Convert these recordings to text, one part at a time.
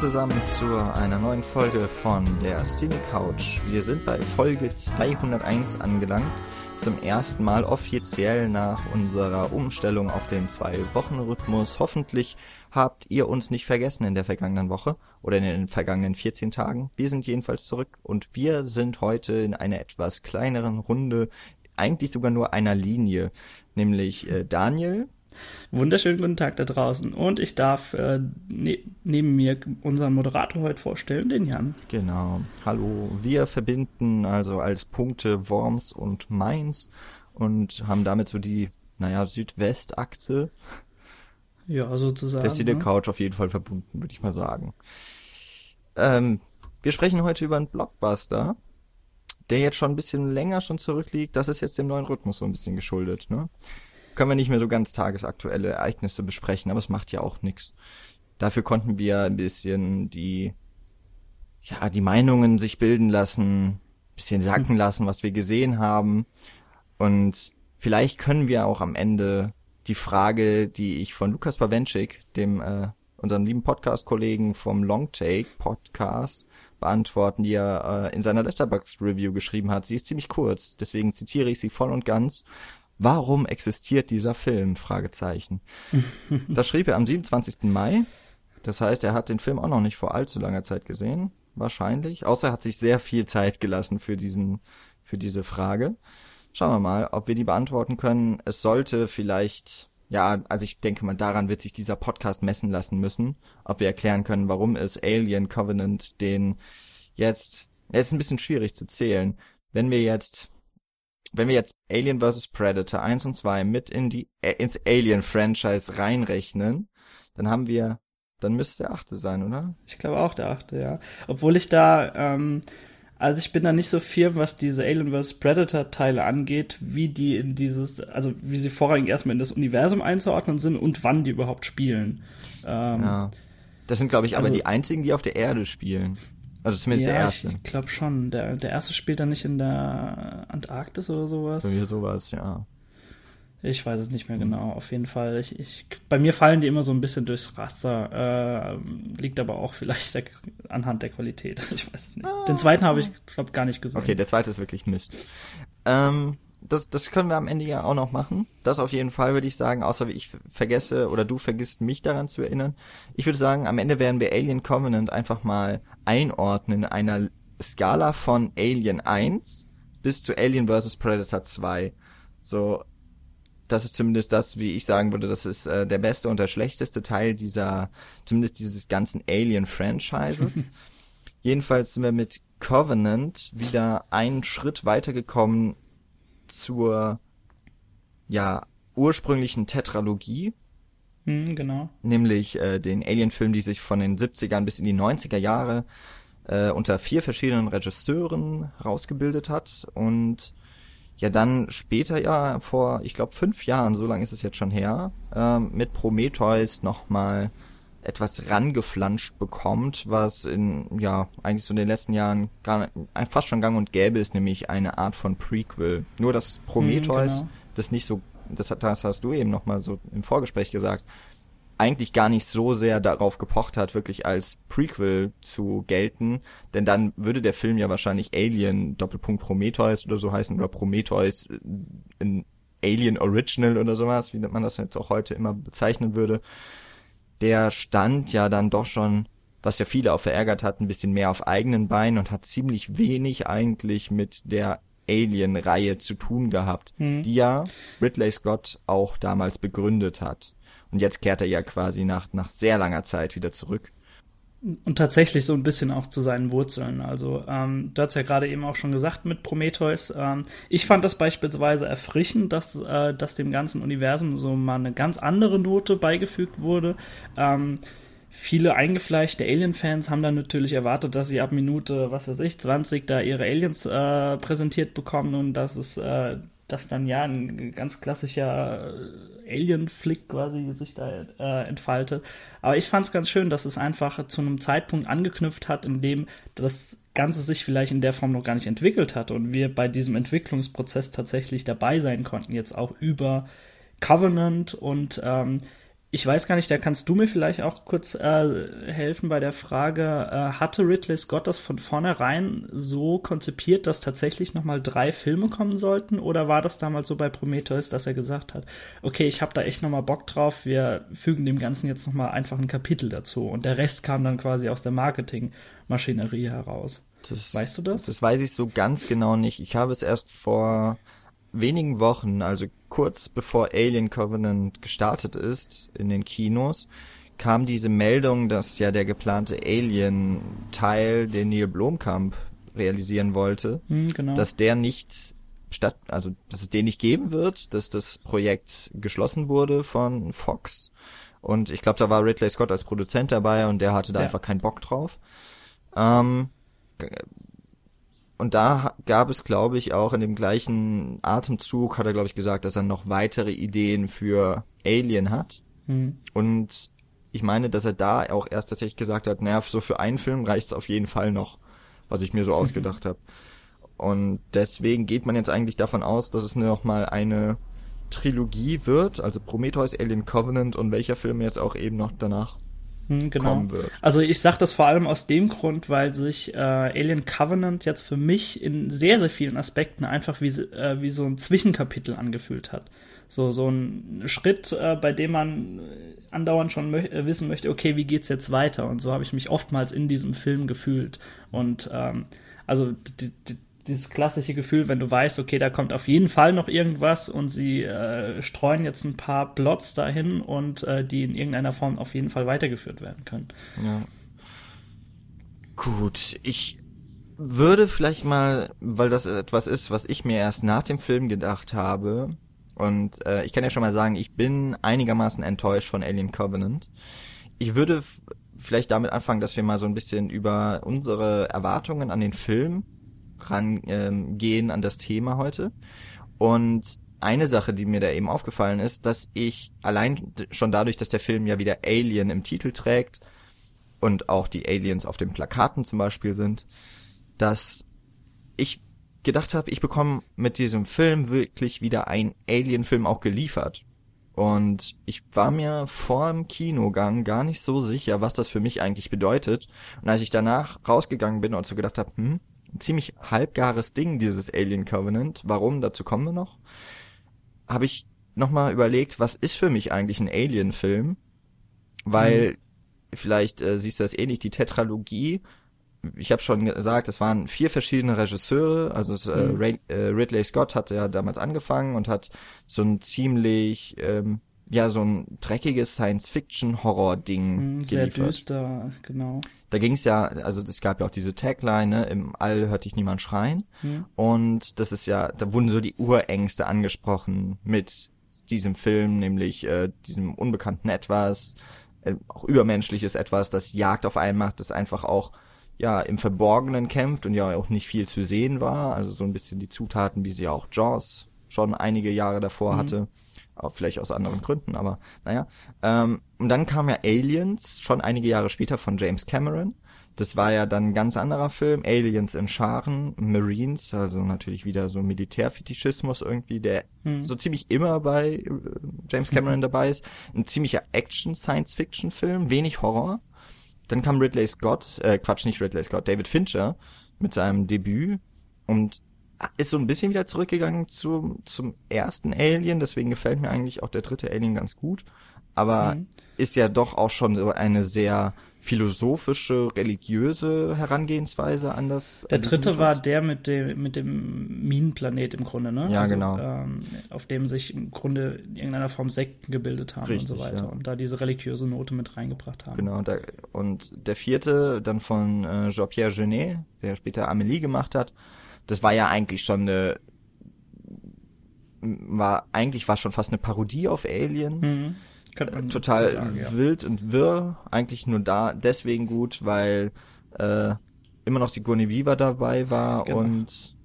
Zusammen zu einer neuen Folge von der Cine Couch. Wir sind bei Folge 201 angelangt. Zum ersten Mal offiziell nach unserer Umstellung auf den Zwei-Wochen-Rhythmus. Hoffentlich habt ihr uns nicht vergessen in der vergangenen Woche oder in den vergangenen 14 Tagen. Wir sind jedenfalls zurück und wir sind heute in einer etwas kleineren Runde, eigentlich sogar nur einer Linie, nämlich äh, Daniel. Wunderschönen guten Tag da draußen. Und ich darf äh, ne neben mir unseren Moderator heute vorstellen, den Jan. Genau. Hallo. Wir verbinden also als Punkte Worms und Mainz und haben damit so die, naja, Südwestachse. Ja, sozusagen. Der Cine ne? Couch auf jeden Fall verbunden, würde ich mal sagen. Ähm, wir sprechen heute über einen Blockbuster, der jetzt schon ein bisschen länger schon zurückliegt. Das ist jetzt dem neuen Rhythmus so ein bisschen geschuldet, ne? Können wir nicht mehr so ganz tagesaktuelle Ereignisse besprechen, aber es macht ja auch nichts. Dafür konnten wir ein bisschen die, ja, die Meinungen sich bilden lassen, bisschen sacken hm. lassen, was wir gesehen haben. Und vielleicht können wir auch am Ende die Frage, die ich von Lukas Bawenschik, dem äh, unserem lieben Podcast-Kollegen vom Longtake Podcast, beantworten, die er äh, in seiner Letterboxd Review geschrieben hat. Sie ist ziemlich kurz, deswegen zitiere ich sie voll und ganz. Warum existiert dieser Film? Fragezeichen. das schrieb er am 27. Mai. Das heißt, er hat den Film auch noch nicht vor allzu langer Zeit gesehen. Wahrscheinlich. Außer er hat sich sehr viel Zeit gelassen für diesen, für diese Frage. Schauen wir mal, ob wir die beantworten können. Es sollte vielleicht, ja, also ich denke mal, daran wird sich dieser Podcast messen lassen müssen, ob wir erklären können, warum es Alien Covenant den jetzt, er ist ein bisschen schwierig zu zählen. Wenn wir jetzt wenn wir jetzt Alien vs. Predator 1 und 2 mit in die, äh, ins Alien-Franchise reinrechnen, dann haben wir, dann müsste der achte sein, oder? Ich glaube auch der achte, ja. Obwohl ich da, ähm, also ich bin da nicht so firm, was diese Alien vs. Predator Teile angeht, wie die in dieses, also wie sie vorrangig erstmal in das Universum einzuordnen sind und wann die überhaupt spielen. Ähm, ja. Das sind, glaube ich, also, aber die einzigen, die auf der Erde spielen. Also zumindest ja, der erste. Ich glaube schon. Der, der erste spielt dann nicht in der Antarktis oder sowas. Bei mir sowas, ja. Ich weiß es nicht mehr genau. Auf jeden Fall. Ich, ich, bei mir fallen die immer so ein bisschen durchs Raster. Äh, liegt aber auch vielleicht der, anhand der Qualität. Ich weiß es nicht. Den zweiten habe ich, glaube gar nicht gesehen. Okay, der zweite ist wirklich Mist. Ähm, das, das können wir am Ende ja auch noch machen. Das auf jeden Fall würde ich sagen, außer ich vergesse oder du vergisst mich daran zu erinnern. Ich würde sagen, am Ende werden wir Alien Covenant einfach mal einordnen in einer Skala von Alien 1 bis zu Alien vs. Predator 2. So, das ist zumindest das, wie ich sagen würde, das ist äh, der beste und der schlechteste Teil dieser, zumindest dieses ganzen Alien-Franchises. Jedenfalls sind wir mit Covenant wieder einen Schritt weitergekommen zur ja ursprünglichen Tetralogie. Hm, genau. Nämlich äh, den Alien-Film, die sich von den 70ern bis in die 90er Jahre äh, unter vier verschiedenen Regisseuren rausgebildet hat und ja dann später ja vor, ich glaube fünf Jahren, so lange ist es jetzt schon her, äh, mit Prometheus nochmal etwas rangeflanscht bekommt, was in, ja, eigentlich so in den letzten Jahren gar, fast schon gang und gäbe ist, nämlich eine Art von Prequel. Nur, dass Prometheus hm, genau. das nicht so, das, das hast du eben nochmal so im Vorgespräch gesagt, eigentlich gar nicht so sehr darauf gepocht hat, wirklich als Prequel zu gelten, denn dann würde der Film ja wahrscheinlich Alien Doppelpunkt Prometheus oder so heißen oder Prometheus äh, in Alien Original oder sowas, wie man das jetzt auch heute immer bezeichnen würde. Der stand ja dann doch schon, was ja viele auch verärgert hat, ein bisschen mehr auf eigenen Beinen und hat ziemlich wenig eigentlich mit der Alien-Reihe zu tun gehabt, mhm. die ja Ridley Scott auch damals begründet hat. Und jetzt kehrt er ja quasi nach, nach sehr langer Zeit wieder zurück und tatsächlich so ein bisschen auch zu seinen Wurzeln. Also ähm, du hast ja gerade eben auch schon gesagt mit Prometheus. Ähm, ich fand das beispielsweise erfrischend, dass, äh, dass dem ganzen Universum so mal eine ganz andere Note beigefügt wurde. Ähm, viele eingefleischte Alien-Fans haben dann natürlich erwartet, dass sie ab Minute, was weiß ich, 20 da ihre Aliens äh, präsentiert bekommen und dass es äh, dass dann ja ein ganz klassischer äh, Alien-Flick quasi sich da äh, entfaltet. Aber ich fand es ganz schön, dass es einfach zu einem Zeitpunkt angeknüpft hat, in dem das Ganze sich vielleicht in der Form noch gar nicht entwickelt hat und wir bei diesem Entwicklungsprozess tatsächlich dabei sein konnten, jetzt auch über Covenant und ähm, ich weiß gar nicht, da kannst du mir vielleicht auch kurz äh, helfen bei der Frage, äh, hatte Ridley Scott das von vornherein so konzipiert, dass tatsächlich nochmal drei Filme kommen sollten? Oder war das damals so bei Prometheus, dass er gesagt hat, okay, ich habe da echt nochmal Bock drauf, wir fügen dem Ganzen jetzt nochmal einfach ein Kapitel dazu und der Rest kam dann quasi aus der Marketingmaschinerie heraus? Das, weißt du das? Das weiß ich so ganz genau nicht. Ich habe es erst vor wenigen Wochen, also kurz bevor Alien Covenant gestartet ist in den Kinos, kam diese Meldung, dass ja der geplante Alien-Teil, den Neil Blomkamp realisieren wollte, hm, genau. dass der nicht statt, also dass es den nicht geben wird, dass das Projekt geschlossen wurde von Fox. Und ich glaube, da war Ridley Scott als Produzent dabei und der hatte da Ja. einfach keinen Bock drauf. Ähm, und da gab es, glaube ich, auch in dem gleichen Atemzug, hat er, glaube ich, gesagt, dass er noch weitere Ideen für Alien hat. Hm. Und ich meine, dass er da auch erst tatsächlich gesagt hat, naja, so für einen Film reicht es auf jeden Fall noch, was ich mir so ausgedacht habe. Und deswegen geht man jetzt eigentlich davon aus, dass es noch mal eine Trilogie wird, also Prometheus, Alien Covenant und welcher Film jetzt auch eben noch danach genau. kommen wird. Also ich sage das vor allem aus dem Grund, weil sich äh, Alien Covenant jetzt für mich in sehr, sehr vielen Aspekten einfach wie, äh, wie so ein Zwischenkapitel angefühlt hat. So, so ein Schritt, äh, bei dem man äh, andauernd schon mö äh, wissen möchte, okay, wie geht's jetzt weiter? Und so habe ich mich oftmals in diesem Film gefühlt. Und ähm, also die, die, dieses klassische Gefühl, wenn du weißt, okay, da kommt auf jeden Fall noch irgendwas und sie äh, streuen jetzt ein paar Plots dahin und äh, die in irgendeiner Form auf jeden Fall weitergeführt werden können. Ja. Gut, ich würde vielleicht mal, weil das etwas ist, was ich mir erst nach dem Film gedacht habe, und äh, ich kann ja schon mal sagen, ich bin einigermaßen enttäuscht von Alien Covenant. Ich würde vielleicht damit anfangen, dass wir mal so ein bisschen über unsere Erwartungen an den Film rangehen, gehen an das Thema heute. Und eine Sache, die mir da eben aufgefallen ist, dass ich allein schon dadurch, dass der Film ja wieder Alien im Titel trägt und auch die Aliens auf den Plakaten zum Beispiel sind, dass ich gedacht habe, ich bekomme mit diesem Film wirklich wieder einen Alien-Film auch geliefert. Und ich war mir vor dem Kinogang gar nicht so sicher, was das für mich eigentlich bedeutet. Und als ich danach rausgegangen bin und so gedacht habe, hm, ziemlich halbgares Ding, dieses Alien Covenant, warum, dazu kommen wir noch, habe ich nochmal überlegt, was ist für mich eigentlich ein Alien-Film? Weil, vielleicht äh, siehst du das ähnlich, die Tetralogie, ich habe schon gesagt, es waren vier verschiedene Regisseure, also es, äh, Mhm. Ray, äh, Ridley Scott hatte ja damals angefangen und hat so ein ziemlich, ähm, ja, so ein dreckiges Science-Fiction-Horror-Ding Hm, Sehr geliefert. düster, genau. Da ging es ja, also es gab ja auch diese Tagline, ne, im All hört dich niemand schreien. Hm. Und das ist ja, da wurden so die Urängste angesprochen mit diesem Film, nämlich äh, diesem unbekannten Etwas, äh, auch übermenschliches Etwas, das Jagd auf einen macht, das einfach auch ja im Verborgenen kämpft und ja auch nicht viel zu sehen war. Also so ein bisschen die Zutaten, wie sie auch Jaws schon einige Jahre davor Mhm. hatte. Auch vielleicht aus anderen Gründen, aber naja. Ähm, und dann kam ja Aliens, schon einige Jahre später von James Cameron. Das war ja dann ein ganz anderer Film, Aliens in Scharen, Marines, also natürlich wieder so Militärfetischismus irgendwie, der Hm. so ziemlich immer bei äh, James Cameron dabei ist. Ein ziemlicher Action-Science-Fiction-Film, wenig Horror. Dann kam Ridley Scott, äh, Quatsch, nicht Ridley Scott, David Fincher mit seinem Debüt und ist so ein bisschen wieder zurückgegangen zum, zum ersten Alien, deswegen gefällt mir eigentlich auch der dritte Alien ganz gut. Aber Mhm. ist ja doch auch schon so eine sehr philosophische, religiöse Herangehensweise an das. Der dritte Mythos. war der mit dem, mit dem Minenplanet im Grunde, ne? Ja, genau. Ähm, auf dem sich im Grunde in irgendeiner Form Sekten gebildet haben Richtig, und so weiter. ja. Und da diese religiöse Note mit reingebracht haben. Genau, da, und der vierte dann von äh, Jean-Pierre Genet, der später Amélie gemacht hat, das war ja eigentlich schon eine, war, eigentlich war schon fast eine Parodie auf Alien. Mhm. Total sagen, ja. wild und wirr, eigentlich nur da, deswegen gut, weil äh, immer noch Sigourney Weaver dabei war Genau. und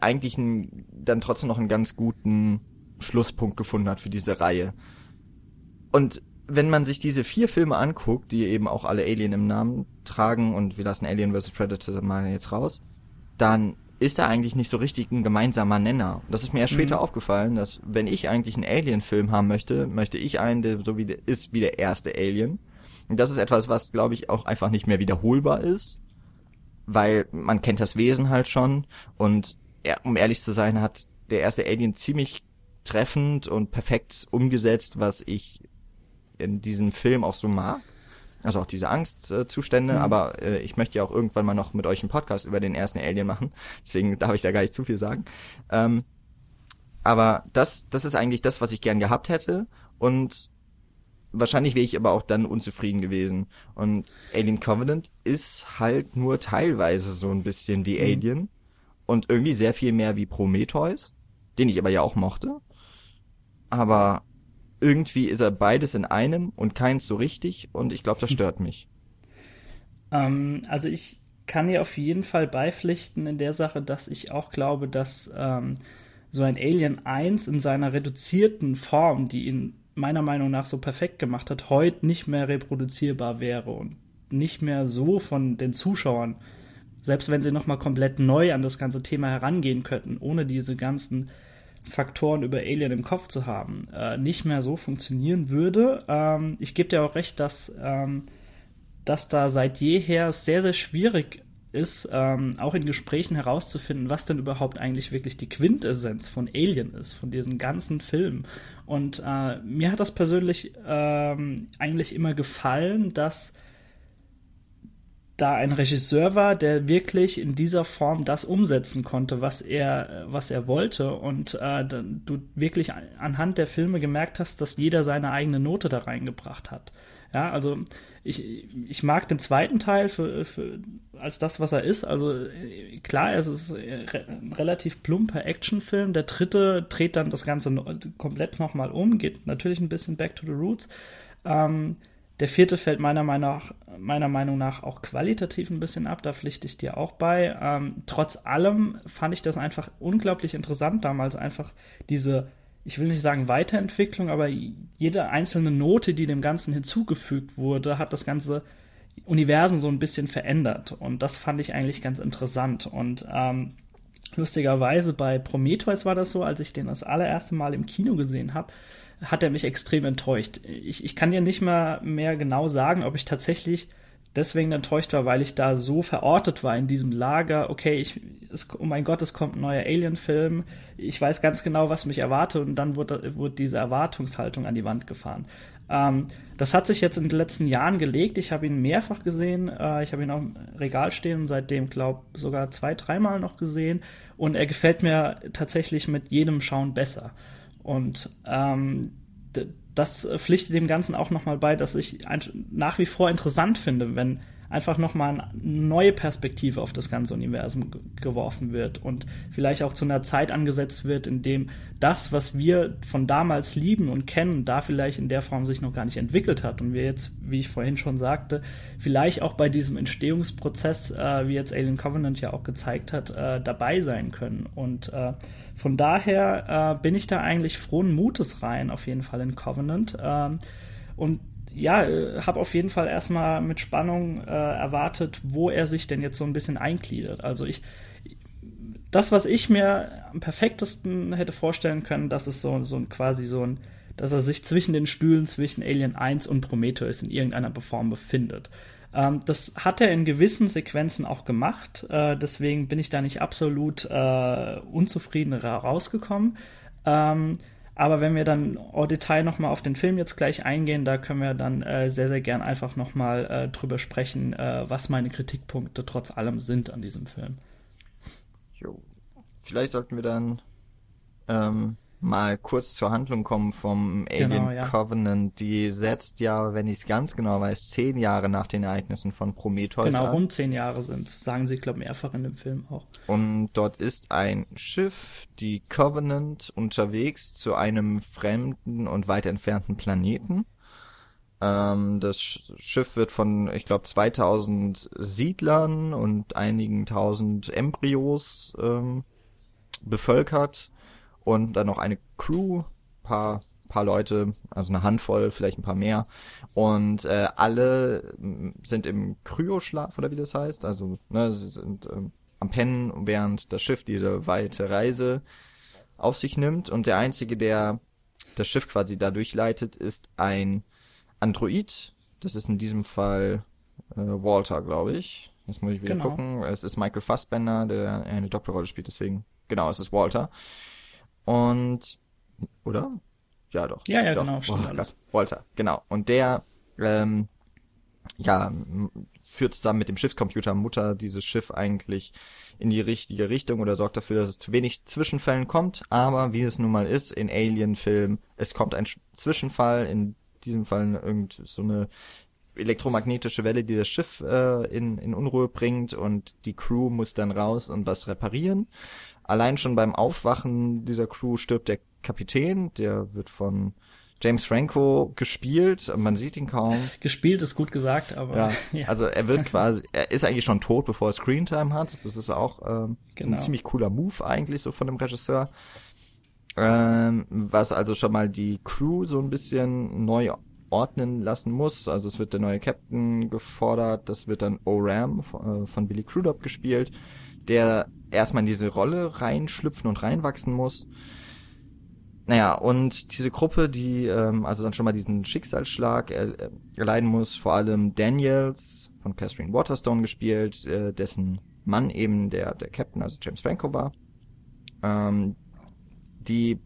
eigentlich ein, dann trotzdem noch einen ganz guten Schlusspunkt gefunden hat für diese Reihe. Und wenn man sich diese vier Filme anguckt, die eben auch alle Alien im Namen tragen und wir lassen Alien vs. Predator mal jetzt raus, dann ist da eigentlich nicht so richtig ein gemeinsamer Nenner. Das ist mir erst später Mhm. aufgefallen, dass wenn ich eigentlich einen Alien-Film haben möchte, möchte ich einen, der so wie der ist wie der erste Alien. Und das ist etwas, was glaube ich auch einfach nicht mehr wiederholbar ist, weil man kennt das Wesen halt schon und um ehrlich zu sein, hat der erste Alien ziemlich treffend und perfekt umgesetzt, was ich in diesem Film auch so mag. Also auch diese Angstzustände, Mhm. aber äh, ich möchte ja auch irgendwann mal noch mit euch einen Podcast über den ersten Alien machen. Deswegen darf ich da gar nicht zu viel sagen. Ähm, aber das, das ist eigentlich das, was ich gern gehabt hätte. Und wahrscheinlich wäre ich aber auch dann unzufrieden gewesen. Und Alien Covenant ist halt nur teilweise so ein bisschen wie Mhm. Alien. Und irgendwie sehr viel mehr wie Prometheus, den ich aber ja auch mochte. Aber irgendwie ist er beides in einem und keins so richtig. Und ich glaube, das stört mich. Ähm, also ich kann dir auf jeden Fall beipflichten in der Sache, dass ich auch glaube, dass ähm, so ein Alien 1 in seiner reduzierten Form, die ihn meiner Meinung nach so perfekt gemacht hat, heute nicht mehr reproduzierbar wäre und nicht mehr so von den Zuschauern, selbst wenn sie nochmal komplett neu an das ganze Thema herangehen könnten, ohne diese ganzen Faktoren über Alien im Kopf zu haben, äh, nicht mehr so funktionieren würde. Ähm, ich gebe dir auch recht, dass ähm, dass da seit jeher sehr, sehr schwierig ist, ähm, auch in Gesprächen herauszufinden, was denn überhaupt eigentlich wirklich die Quintessenz von Alien ist, von diesen ganzen Filmen. Und äh, mir hat das persönlich ähm, eigentlich immer gefallen, dass da ein Regisseur war, der wirklich in dieser Form das umsetzen konnte, was er, was er wollte. Und äh, du wirklich anhand der Filme gemerkt hast, dass jeder seine eigene Note da reingebracht hat. Ja, also ich, ich mag den zweiten Teil für, für, als das, was er ist. Also äh, klar, es ist ein relativ plumper Actionfilm. Der dritte dreht dann das Ganze komplett nochmal um, geht natürlich ein bisschen back to the roots. Ähm, der vierte fällt meiner Meinung, nach, meiner Meinung nach auch qualitativ ein bisschen ab, da pflichte ich dir auch bei. Ähm, trotz allem fand ich das einfach unglaublich interessant damals, einfach diese, ich will nicht sagen Weiterentwicklung, aber jede einzelne Note, die dem Ganzen hinzugefügt wurde, hat das ganze Universum so ein bisschen verändert. Und das fand ich eigentlich ganz interessant. Und ähm, lustigerweise bei Prometheus war das so, als ich den das allererste Mal im Kino gesehen habe, hat er mich extrem enttäuscht. Ich, ich kann dir nicht mal mehr genau sagen, ob ich tatsächlich deswegen enttäuscht war, weil ich da so verortet war in diesem Lager. Okay, ich, es, oh mein Gott, es kommt ein neuer Alien-Film. Ich weiß ganz genau, was mich erwartet und dann wurde, wurde diese Erwartungshaltung an die Wand gefahren. Ähm, das hat sich jetzt in den letzten Jahren gelegt. Ich habe ihn mehrfach gesehen. Äh, ich habe ihn auch im Regal stehen und seitdem, glaube sogar zwei, dreimal noch gesehen. Und er gefällt mir tatsächlich mit jedem Schauen besser. Und ähm, das pflichtet dem Ganzen auch nochmal bei, dass ich nach wie vor interessant finde, wenn einfach nochmal eine neue Perspektive auf das ganze Universum geworfen wird und vielleicht auch zu einer Zeit angesetzt wird, in dem das, was wir von damals lieben und kennen, da vielleicht in der Form sich noch gar nicht entwickelt hat und wir jetzt, wie ich vorhin schon sagte, vielleicht auch bei diesem Entstehungsprozess, äh, wie jetzt Alien Covenant ja auch gezeigt hat, äh, dabei sein können. Und äh, von daher äh, bin ich da eigentlich frohen Mutes rein, auf jeden Fall in Covenant. Ähm, und ja, habe auf jeden Fall erstmal mit Spannung äh, erwartet, wo er sich denn jetzt so ein bisschen eingliedert. Also ich, das, was ich mir am perfektesten hätte vorstellen können, das ist so, so ein quasi so ein, dass er sich zwischen den Stühlen zwischen Alien 1 und Prometheus in irgendeiner Form befindet. Ähm, das hat er in gewissen Sequenzen auch gemacht, äh, deswegen bin ich da nicht absolut äh, unzufrieden rausgekommen. Ähm, aber wenn wir dann au Detail nochmal auf den Film jetzt gleich eingehen, da können wir dann äh, sehr, sehr gern einfach nochmal äh, drüber sprechen, äh, was meine Kritikpunkte trotz allem sind an diesem Film. Jo. Vielleicht sollten wir dann ähm, mal kurz zur Handlung kommen vom Alien Genau, ja. Covenant. Die setzt ja, wenn ich es ganz genau weiß, zehn Jahre nach den Ereignissen von Prometheus Genau, rund zehn Jahre sind sagen sie, glaube mehrfach in dem Film auch. Und dort ist ein Schiff, die Covenant, unterwegs zu einem fremden und weit entfernten Planeten. Ähm, das Sch- Schiff wird von, ich glaube, 2000 Siedlern und einigen tausend Embryos ähm, bevölkert und dann noch eine Crew, paar paar Leute, also eine Handvoll, vielleicht ein paar mehr und äh, alle m, sind im Kryoschlaf oder wie das heißt, also ne, sie sind ähm, am Pennen, während das Schiff diese weite Reise auf sich nimmt. Und der Einzige, der das Schiff quasi da durchleitet, ist ein Android. Das ist in diesem Fall äh, Walter, glaube ich. Jetzt muss ich wieder genau. gucken. Es ist Michael Fassbender, der eine Doppelrolle spielt, deswegen, genau, es ist Walter. Und, oder? Ja, doch. Ja, ja, doch. genau. Stimmt oh, Gott. Walter, genau. Und der, ähm, ja, führt zusammen mit dem Schiffscomputer Mutter dieses Schiff eigentlich in die richtige Richtung oder sorgt dafür, dass es zu wenig Zwischenfällen kommt. Aber wie es nun mal ist in Alien-Filmen, es kommt ein Zwischenfall, in diesem Fall irgend so eine elektromagnetische Welle, die das Schiff äh, in, in Unruhe bringt und die Crew muss dann raus und was reparieren. Allein schon beim Aufwachen dieser Crew stirbt der Kapitän, der wird von James Franco gespielt, man sieht ihn kaum. Gespielt ist gut gesagt, aber. Ja, ja. also er wird quasi, er ist eigentlich schon tot, bevor er Screentime hat. Das ist auch ähm, genau. ein ziemlich cooler Move eigentlich so von dem Regisseur. Ähm, was also schon mal die Crew so ein bisschen neu ordnen lassen muss. Also es wird der neue Captain gefordert, das wird dann O-Ram von, äh, von Billy Crudup gespielt, der erstmal in diese Rolle reinschlüpfen und reinwachsen muss. Naja, und diese Gruppe, die ähm, also dann schon mal diesen Schicksalsschlag er, erleiden muss, vor allem Daniels von Catherine Waterstone gespielt, äh, dessen Mann eben der, der Captain, also James Franco war, ähm, die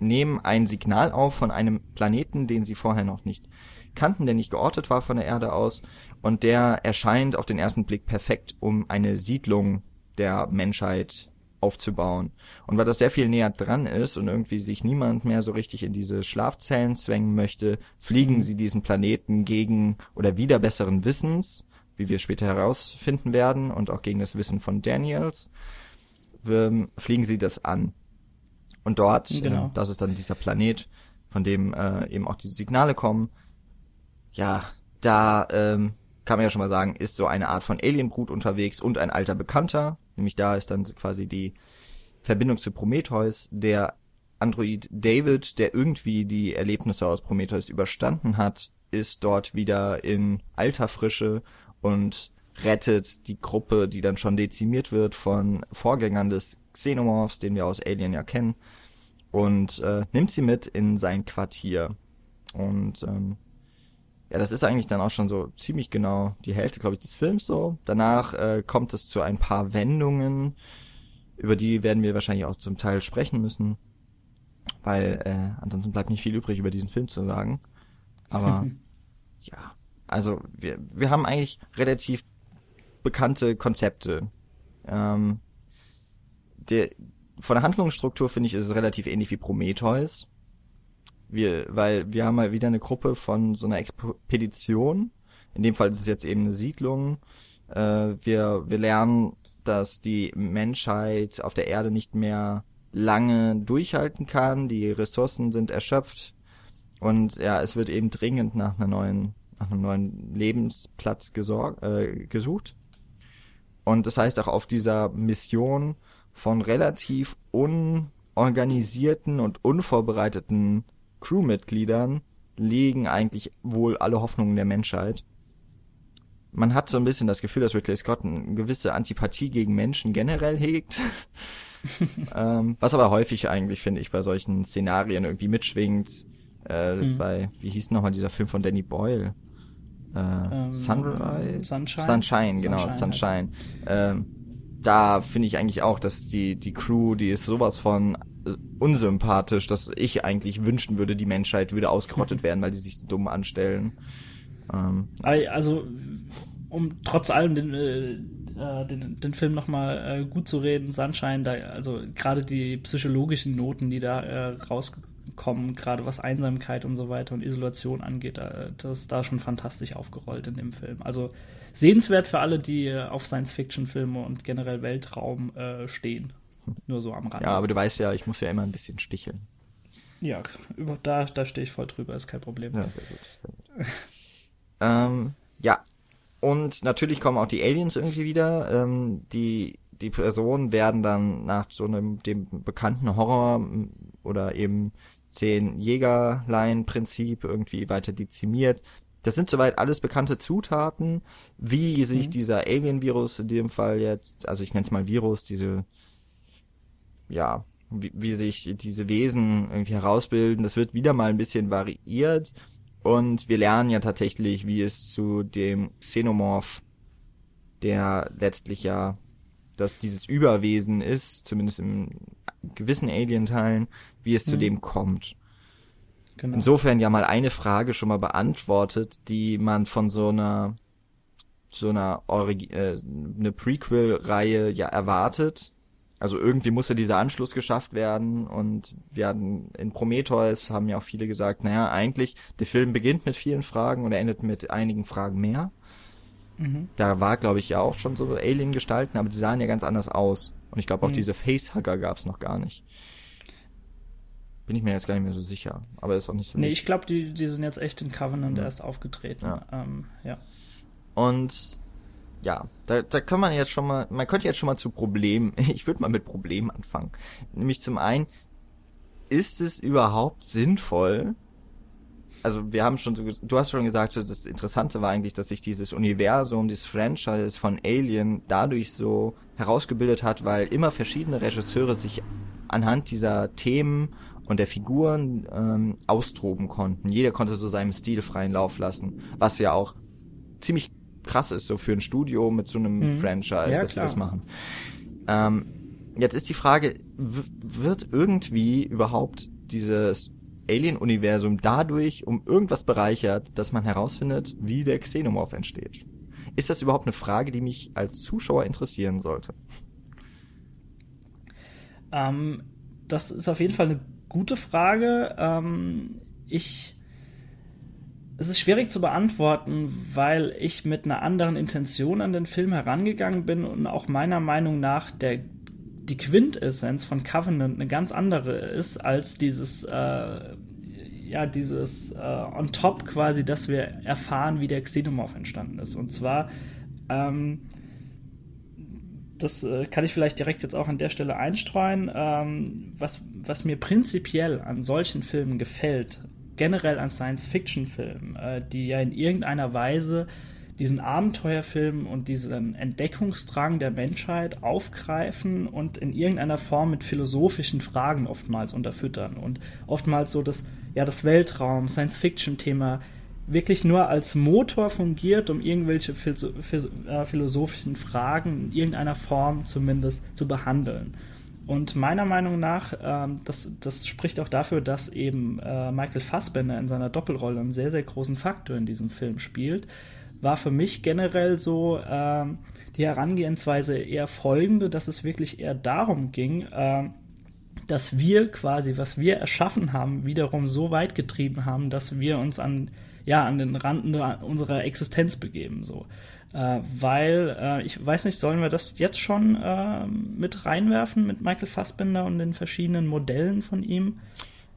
nehmen ein Signal auf von einem Planeten, den sie vorher noch nicht kannten, der nicht geortet war von der Erde aus und der erscheint auf den ersten Blick perfekt, um eine Siedlung der Menschheit aufzubauen. Und weil das sehr viel näher dran ist und irgendwie sich niemand mehr so richtig in diese Schlafzellen zwängen möchte, fliegen sie diesen Planeten gegen oder wieder besseren Wissens, wie wir später herausfinden werden und auch gegen das Wissen von Daniels, fliegen sie das an. Und dort, genau. äh, das ist dann dieser Planet, von dem äh, eben auch diese Signale kommen. Ja, da ähm, kann man ja schon mal sagen, ist so eine Art von Alienbrut unterwegs und ein alter Bekannter. Nämlich da ist dann quasi die Verbindung zu Prometheus. Der Android David, der irgendwie die Erlebnisse aus Prometheus überstanden hat, ist dort wieder in alter Frische und rettet die Gruppe, die dann schon dezimiert wird von Vorgängern des Xenomorphs, den wir aus Alien ja kennen, und äh, nimmt sie mit in sein Quartier. Und ähm, ja, das ist eigentlich dann auch schon so ziemlich genau die Hälfte, glaube ich, des Films so. Danach äh, kommt es zu ein paar Wendungen, über die werden wir wahrscheinlich auch zum Teil sprechen müssen, weil äh, ansonsten bleibt nicht viel übrig über diesen Film zu sagen. Aber ja, also wir, wir haben eigentlich relativ bekannte Konzepte. Ähm, der, von der Handlungsstruktur finde ich, ist es relativ ähnlich wie Prometheus. Wir, weil wir haben mal wieder eine Gruppe von so einer Expedition. In dem Fall ist es jetzt eben eine Siedlung. Äh, wir, wir lernen, dass die Menschheit auf der Erde nicht mehr lange durchhalten kann. Die Ressourcen sind erschöpft. Und ja, es wird eben dringend nach einer neuen, nach einem neuen Lebensplatz gesorgt, äh, gesucht. Und das heißt auch auf dieser Mission von relativ unorganisierten und unvorbereiteten Crewmitgliedern liegen eigentlich wohl alle Hoffnungen der Menschheit. Man hat so ein bisschen das Gefühl, dass Ridley Scott eine gewisse Antipathie gegen Menschen generell hegt. ähm, was aber häufig eigentlich, finde ich, bei solchen Szenarien irgendwie mitschwingt. Äh, mhm. Bei, wie hieß nochmal dieser Film von Danny Boyle? Äh, ähm, Sunrise? Sunshine? Sunshine, genau, Sunshine. Sunshine. Ähm, da finde ich eigentlich auch, dass die, die Crew, die ist sowas von unsympathisch, dass ich eigentlich wünschen würde, die Menschheit würde ausgerottet werden, weil die sich so dumm anstellen. Ähm, also, um trotz allem den, äh, äh den, den Film nochmal äh, gut zu reden, Sunshine, da, also gerade die psychologischen Noten, die da äh, rauskommen, gerade was Einsamkeit und so weiter und Isolation angeht, äh, das ist da schon fantastisch aufgerollt in dem Film. Also sehenswert für alle, die äh, auf Science-Fiction-Filme und generell Weltraum äh, stehen. Nur so am Rand. Ja, aber du weißt ja, ich muss ja immer ein bisschen sticheln. Ja, über, da, da stehe ich voll drüber, ist kein Problem. Ja, sehr gut. Sehr gut. ähm, ja, und natürlich kommen auch die Aliens irgendwie wieder. Ähm, die, die Personen werden dann nach so einem dem bekannten Horror oder eben zehn Jägerlein-Prinzip irgendwie weiter dezimiert das sind soweit alles bekannte Zutaten, wie sich mhm. dieser Alien-Virus in dem Fall jetzt, also ich nenne es mal Virus, diese, ja, wie, wie sich diese Wesen irgendwie herausbilden, das wird wieder mal ein bisschen variiert und wir lernen ja tatsächlich, wie es zu dem Xenomorph, der letztlich ja dass dieses Überwesen ist, zumindest in gewissen Alien-Teilen, wie es mhm. zu dem kommt. Genau. Insofern ja mal eine Frage schon mal beantwortet, die man von so einer so einer Origi äh, eine Prequel-Reihe ja erwartet. Also irgendwie muss ja dieser Anschluss geschafft werden und wir hatten in Prometheus haben ja auch viele gesagt, naja, eigentlich, der Film beginnt mit vielen Fragen und er endet mit einigen Fragen mehr. Mhm. Da war, glaube ich, ja auch schon so Alien-Gestalten, aber die sahen ja ganz anders aus. Und ich glaube auch mhm. diese Facehugger gab es noch gar nicht. Bin ich mir jetzt gar nicht mehr so sicher. Aber ist auch nicht so. Nee, ich glaube, die, die sind jetzt echt in Covenant ja. erst aufgetreten. Ja. Ähm, ja. Und ja, da, da kann man jetzt schon mal, man könnte jetzt schon mal zu Problemen, ich würde mal mit Problemen anfangen. Nämlich zum einen, ist es überhaupt sinnvoll, also wir haben schon so, du hast schon gesagt, das Interessante war eigentlich, dass sich dieses Universum, dieses Franchise von Alien dadurch so herausgebildet hat, weil immer verschiedene Regisseure sich anhand dieser Themen und der Figuren ähm, austoben konnten. Jeder konnte so seinem Stil freien Lauf lassen, was ja auch ziemlich krass ist, so für ein Studio mit so einem mhm. Franchise, ja, dass klar. sie das machen. Ähm, jetzt ist die Frage, wird irgendwie überhaupt dieses Alien-Universum dadurch um irgendwas bereichert, dass man herausfindet, wie der Xenomorph entsteht? Ist das überhaupt eine Frage, die mich als Zuschauer interessieren sollte? Ähm, das ist auf jeden Fall eine gute Frage. Ähm, ich es ist schwierig zu beantworten, weil ich mit einer anderen Intention an den Film herangegangen bin und auch meiner Meinung nach der die Quintessenz von Covenant eine ganz andere ist als dieses äh, ja dieses äh, on top quasi, dass wir erfahren, wie der Xenomorph entstanden ist. Und zwar ähm, das äh, kann ich vielleicht direkt jetzt auch an der Stelle einstreuen. Ähm, was, was mir prinzipiell an solchen Filmen gefällt, generell an Science-Fiction-Filmen, äh, die ja in irgendeiner Weise diesen Abenteuerfilm und diesen Entdeckungsdrang der Menschheit aufgreifen und in irgendeiner Form mit philosophischen Fragen oftmals unterfüttern und oftmals so das, ja, das Weltraum, Science-Fiction-Thema wirklich nur als Motor fungiert, um irgendwelche äh, philosophischen Fragen in irgendeiner Form zumindest zu behandeln. Und meiner Meinung nach, ähm, das, das spricht auch dafür, dass eben äh, Michael Fassbender in seiner Doppelrolle einen sehr, sehr großen Faktor in diesem Film spielt war für mich generell so äh, die Herangehensweise eher folgende, dass es wirklich eher darum ging, äh, dass wir quasi, was wir erschaffen haben, wiederum so weit getrieben haben, dass wir uns an, ja, an den Randen unserer Existenz begeben, so. Äh, weil, äh, ich weiß nicht, sollen wir das jetzt schon äh, mit reinwerfen mit Michael Fassbender und den verschiedenen Modellen von ihm?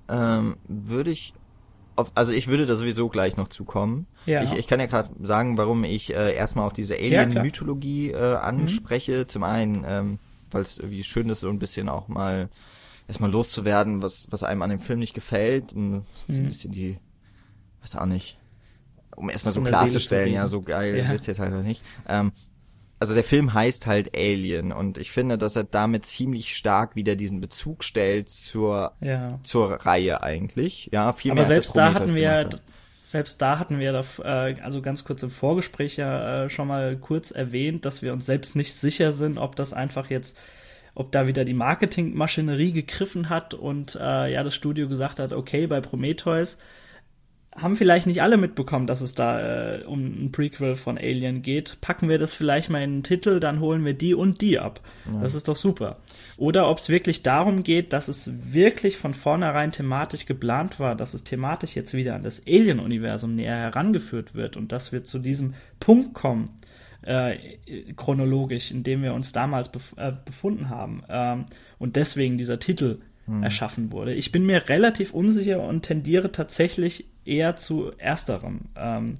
Ähm, würde ich auf, also ich würde da sowieso gleich noch zukommen. Ja. Ich, ich kann ja gerade sagen, warum ich äh, erstmal auch diese Alien-Mythologie äh, anspreche. Mhm. Zum einen, ähm, weil es irgendwie schön ist, so ein bisschen auch mal erstmal loszuwerden, was, was einem an dem Film nicht gefällt. Und mhm. ein bisschen die, weiß auch nicht, um erstmal so klarzustellen, ja, so geil ja. ist jetzt halt nicht. Ähm, also der Film heißt halt Alien und ich finde, dass er damit ziemlich stark wieder diesen Bezug stellt zur ja. zur Reihe eigentlich. Ja, viel Aber mehr selbst als da hatten wir selbst da hatten wir, äh, also ganz kurz im Vorgespräch ja äh, schon mal kurz erwähnt, dass wir uns selbst nicht sicher sind, ob das einfach jetzt ob da wieder die Marketingmaschinerie gegriffen hat und äh, ja das Studio gesagt hat, okay, bei Prometheus haben vielleicht nicht alle mitbekommen, dass es da äh, um ein Prequel von Alien geht. Packen wir das vielleicht mal in den Titel, dann holen wir die und die ab. Ja. Das ist doch super. Oder ob es wirklich darum geht, dass es wirklich von vornherein thematisch geplant war, dass es thematisch jetzt wieder an das Alien-Universum näher herangeführt wird und dass wir zu diesem Punkt kommen, äh, chronologisch, in dem wir uns damals bef äh, befunden haben. Ähm, und deswegen dieser Titel hm. erschaffen wurde. Ich bin mir relativ unsicher und tendiere tatsächlich eher zu ersterem. Ähm,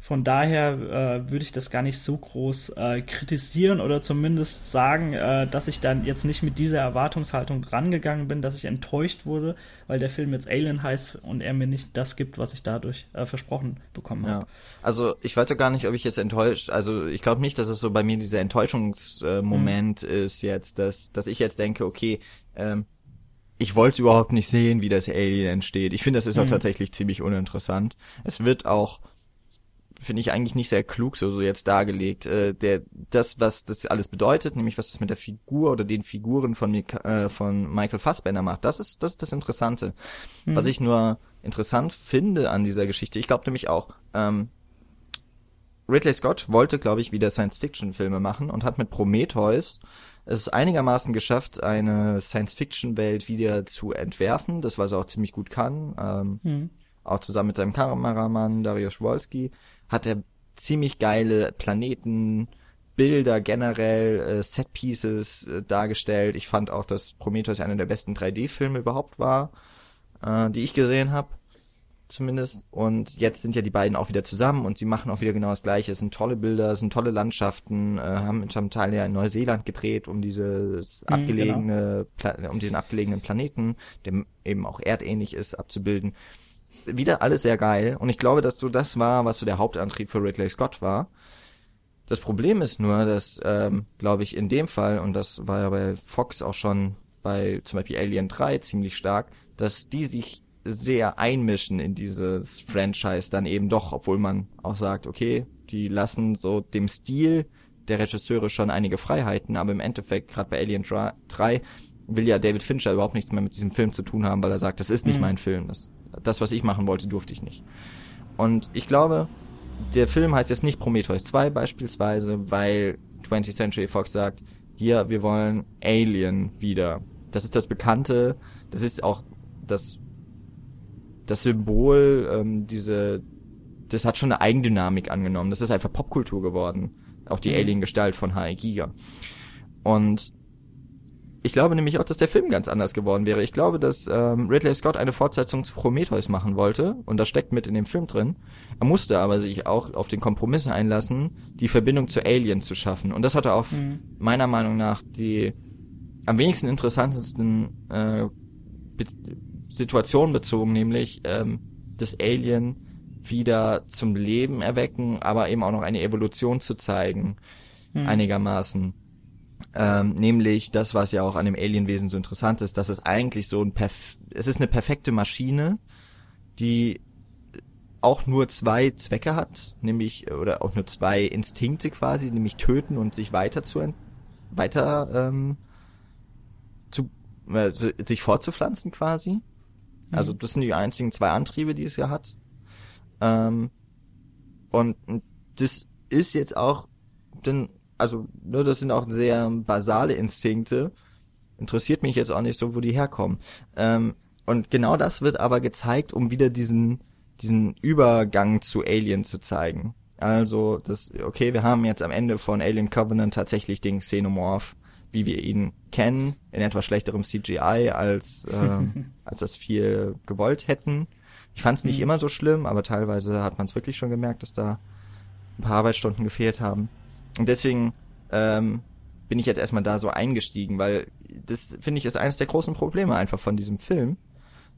Von daher äh, würde ich das gar nicht so groß äh, kritisieren oder zumindest sagen, äh, dass ich dann jetzt nicht mit dieser Erwartungshaltung rangegangen bin, dass ich enttäuscht wurde, weil der Film jetzt Alien heißt und er mir nicht das gibt, was ich dadurch äh, versprochen bekommen habe. Ja. Also ich weiß ja gar nicht, ob ich jetzt enttäuscht, also ich glaube nicht, dass es so bei mir dieser Enttäuschungsmoment mhm. ist jetzt, dass, dass ich jetzt denke, okay, ähm, ich wollte überhaupt nicht sehen, wie das Alien entsteht. Ich finde, das ist auch mhm. tatsächlich ziemlich uninteressant. Es wird auch finde ich eigentlich nicht sehr klug so, so jetzt dargelegt. Äh, der, das, was das alles bedeutet, nämlich was das mit der Figur oder den Figuren von, äh, von Michael Fassbender macht, das ist, das ist das Interessante. Mhm. Was ich nur interessant finde an dieser Geschichte, ich glaube nämlich auch, ähm, Ridley Scott wollte, glaube ich, wieder Science-Fiction-Filme machen und hat mit Prometheus es einigermaßen geschafft, eine Science-Fiction-Welt wieder zu entwerfen, das was er auch ziemlich gut kann. Ähm, mhm. Auch zusammen mit seinem Kameramann Darius Wolski hat er ziemlich geile Planeten, Bilder generell, äh, Setpieces äh, dargestellt. Ich fand auch, dass Prometheus einer der besten 3D-Filme überhaupt war, äh, die ich gesehen habe. Zumindest. Und jetzt sind ja die beiden auch wieder zusammen und sie machen auch wieder genau das Gleiche. Es sind tolle Bilder, es sind tolle Landschaften, äh, haben zum Teil ja in Neuseeland gedreht, um dieses mhm, abgelegene, genau. um diesen abgelegenen Planeten, der eben auch erdähnlich ist, abzubilden wieder alles sehr geil. Und ich glaube, dass so das war, was so der Hauptantrieb für Ridley Scott war. Das Problem ist nur, dass, ähm, glaube ich, in dem Fall, und das war ja bei Fox auch schon bei zum Beispiel Alien 3 ziemlich stark, dass die sich sehr einmischen in dieses Franchise dann eben doch, obwohl man auch sagt, okay, die lassen so dem Stil der Regisseure schon einige Freiheiten, aber im Endeffekt, gerade bei Alien 3, will ja David Fincher überhaupt nichts mehr mit diesem Film zu tun haben, weil er sagt, das ist nicht mhm. mein Film, das das, was ich machen wollte, durfte ich nicht. Und ich glaube, der Film heißt jetzt nicht Prometheus 2 beispielsweise, weil 20th Century Fox sagt, hier, wir wollen Alien wieder. Das ist das Bekannte, das ist auch das, das Symbol, ähm, diese, das hat schon eine Eigendynamik angenommen. Das ist einfach Popkultur geworden. Auch die mhm. Alien-Gestalt von H.E. Giga. Und ich glaube nämlich auch, dass der Film ganz anders geworden wäre. Ich glaube, dass ähm, Ridley Scott eine Fortsetzung zu Prometheus machen wollte und das steckt mit in dem Film drin. Er musste aber sich auch auf den Kompromiss einlassen, die Verbindung zu Alien zu schaffen. Und das hat er auf mhm. meiner Meinung nach die am wenigsten interessantesten äh, Be Situationen bezogen, nämlich ähm, das Alien wieder zum Leben erwecken, aber eben auch noch eine Evolution zu zeigen, mhm. einigermaßen. Ähm, nämlich das, was ja auch an dem Alienwesen so interessant ist, dass es eigentlich so ein Perf es ist eine perfekte Maschine, die auch nur zwei Zwecke hat, nämlich oder auch nur zwei Instinkte quasi, nämlich töten und sich weiter zu weiter ähm, zu äh, sich fortzupflanzen quasi. Mhm. Also das sind die einzigen zwei Antriebe, die es ja hat. Ähm, und das ist jetzt auch dann also ne, das sind auch sehr basale Instinkte. Interessiert mich jetzt auch nicht so, wo die herkommen. Ähm, und genau das wird aber gezeigt, um wieder diesen diesen Übergang zu Alien zu zeigen. Also, das, okay, wir haben jetzt am Ende von Alien Covenant tatsächlich den Xenomorph, wie wir ihn kennen, in etwas schlechterem CGI, als, äh, als das viel gewollt hätten. Ich fand es nicht mhm. immer so schlimm, aber teilweise hat man es wirklich schon gemerkt, dass da ein paar Arbeitsstunden gefehlt haben. Und deswegen ähm, bin ich jetzt erstmal da so eingestiegen, weil das finde ich ist eines der großen Probleme einfach von diesem Film,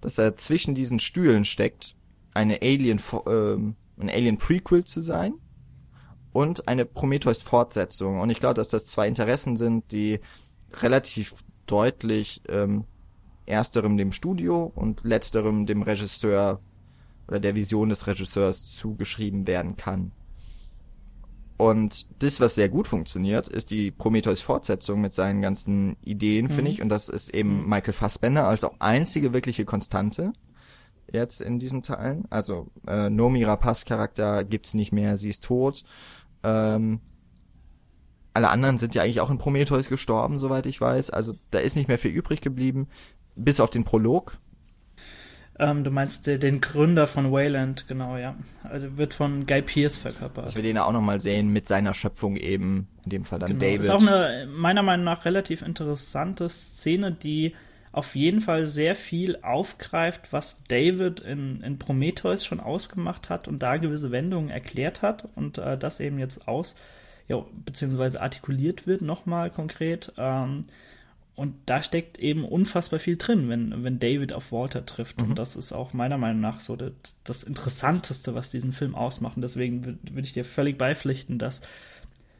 dass er zwischen diesen Stühlen steckt, eine Alien, ähm, ein Alien Prequel zu sein und eine Prometheus Fortsetzung. Und ich glaube, dass das zwei Interessen sind, die relativ deutlich ähm, ersterem dem Studio und letzterem dem Regisseur oder der Vision des Regisseurs zugeschrieben werden kann. Und das, was sehr gut funktioniert, ist die Prometheus-Fortsetzung mit seinen ganzen Ideen, mhm. finde ich. Und das ist eben mhm. Michael Fassbender als auch einzige wirkliche Konstante jetzt in diesen Teilen. Also äh, Nomi Rapace Charakter gibt's nicht mehr, sie ist tot. Ähm, alle anderen sind ja eigentlich auch in Prometheus gestorben, soweit ich weiß. Also da ist nicht mehr viel übrig geblieben, bis auf den Prolog, ähm, du meinst den, Gründer von Wayland, genau, ja. Also wird von Guy Pierce verkörpert. Ich will den ja auch nochmal sehen mit seiner Schöpfung eben, in dem Fall dann genau. David. Ist auch eine meiner Meinung nach relativ interessante Szene, die auf jeden Fall sehr viel aufgreift, was David in, in Prometheus schon ausgemacht hat und da gewisse Wendungen erklärt hat und äh, das eben jetzt aus, ja, beziehungsweise artikuliert wird, nochmal konkret. Ähm, und da steckt eben unfassbar viel drin, wenn, wenn David auf Walter trifft. Mhm. Und das ist auch meiner Meinung nach so das, das Interessanteste, was diesen Film ausmacht. Und deswegen würde würd ich dir völlig beipflichten, dass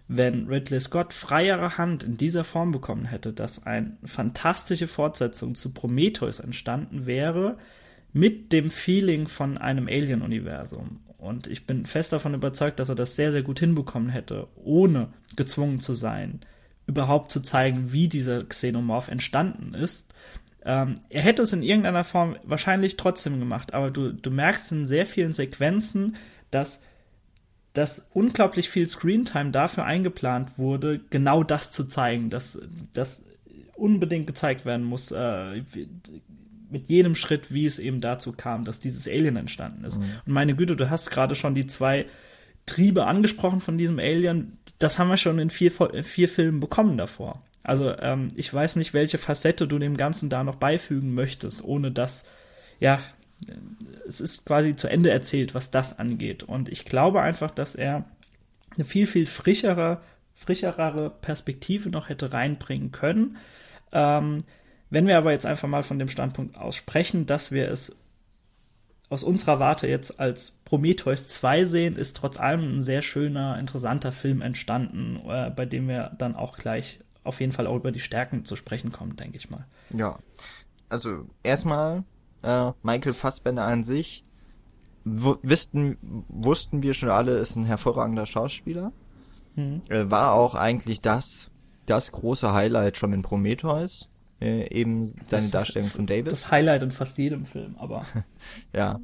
wenn Ridley Scott freiere Hand in dieser Form bekommen hätte, dass eine fantastische Fortsetzung zu Prometheus entstanden wäre, mit dem Feeling von einem Alien-Universum. Und ich bin fest davon überzeugt, dass er das sehr, sehr gut hinbekommen hätte, ohne gezwungen zu sein, überhaupt zu zeigen, wie dieser Xenomorph entstanden ist. Ähm, er hätte es in irgendeiner Form wahrscheinlich trotzdem gemacht, aber du, du merkst in sehr vielen Sequenzen, dass dass unglaublich viel Screentime dafür eingeplant wurde, genau das zu zeigen, dass das unbedingt gezeigt werden muss, äh, mit jedem Schritt, wie es eben dazu kam, dass dieses Alien entstanden ist. Mhm. Und meine Güte, du hast gerade schon die zwei Triebe angesprochen von diesem Alien, das haben wir schon in vier, vier Filmen bekommen davor. Also ähm, ich weiß nicht, welche Facette du dem Ganzen da noch beifügen möchtest, ohne dass, ja, es ist quasi zu Ende erzählt, was das angeht. Und ich glaube einfach, dass er eine viel, viel frischere, frischerere Perspektive noch hätte reinbringen können. Ähm, wenn wir aber jetzt einfach mal von dem Standpunkt aus sprechen, dass wir es aus unserer Warte jetzt als Prometheus 2 sehen, ist trotz allem ein sehr schöner, interessanter Film entstanden, äh, bei dem wir dann auch gleich auf jeden Fall auch über die Stärken zu sprechen kommen, denke ich mal. Ja, also erstmal äh, Michael Fassbender an sich wussten, wussten wir schon alle, ist ein hervorragender Schauspieler. Mhm. Äh, war auch eigentlich das, das große Highlight schon in Prometheus äh, eben seine das Darstellung von David. Das Highlight in fast jedem Film, aber. ja.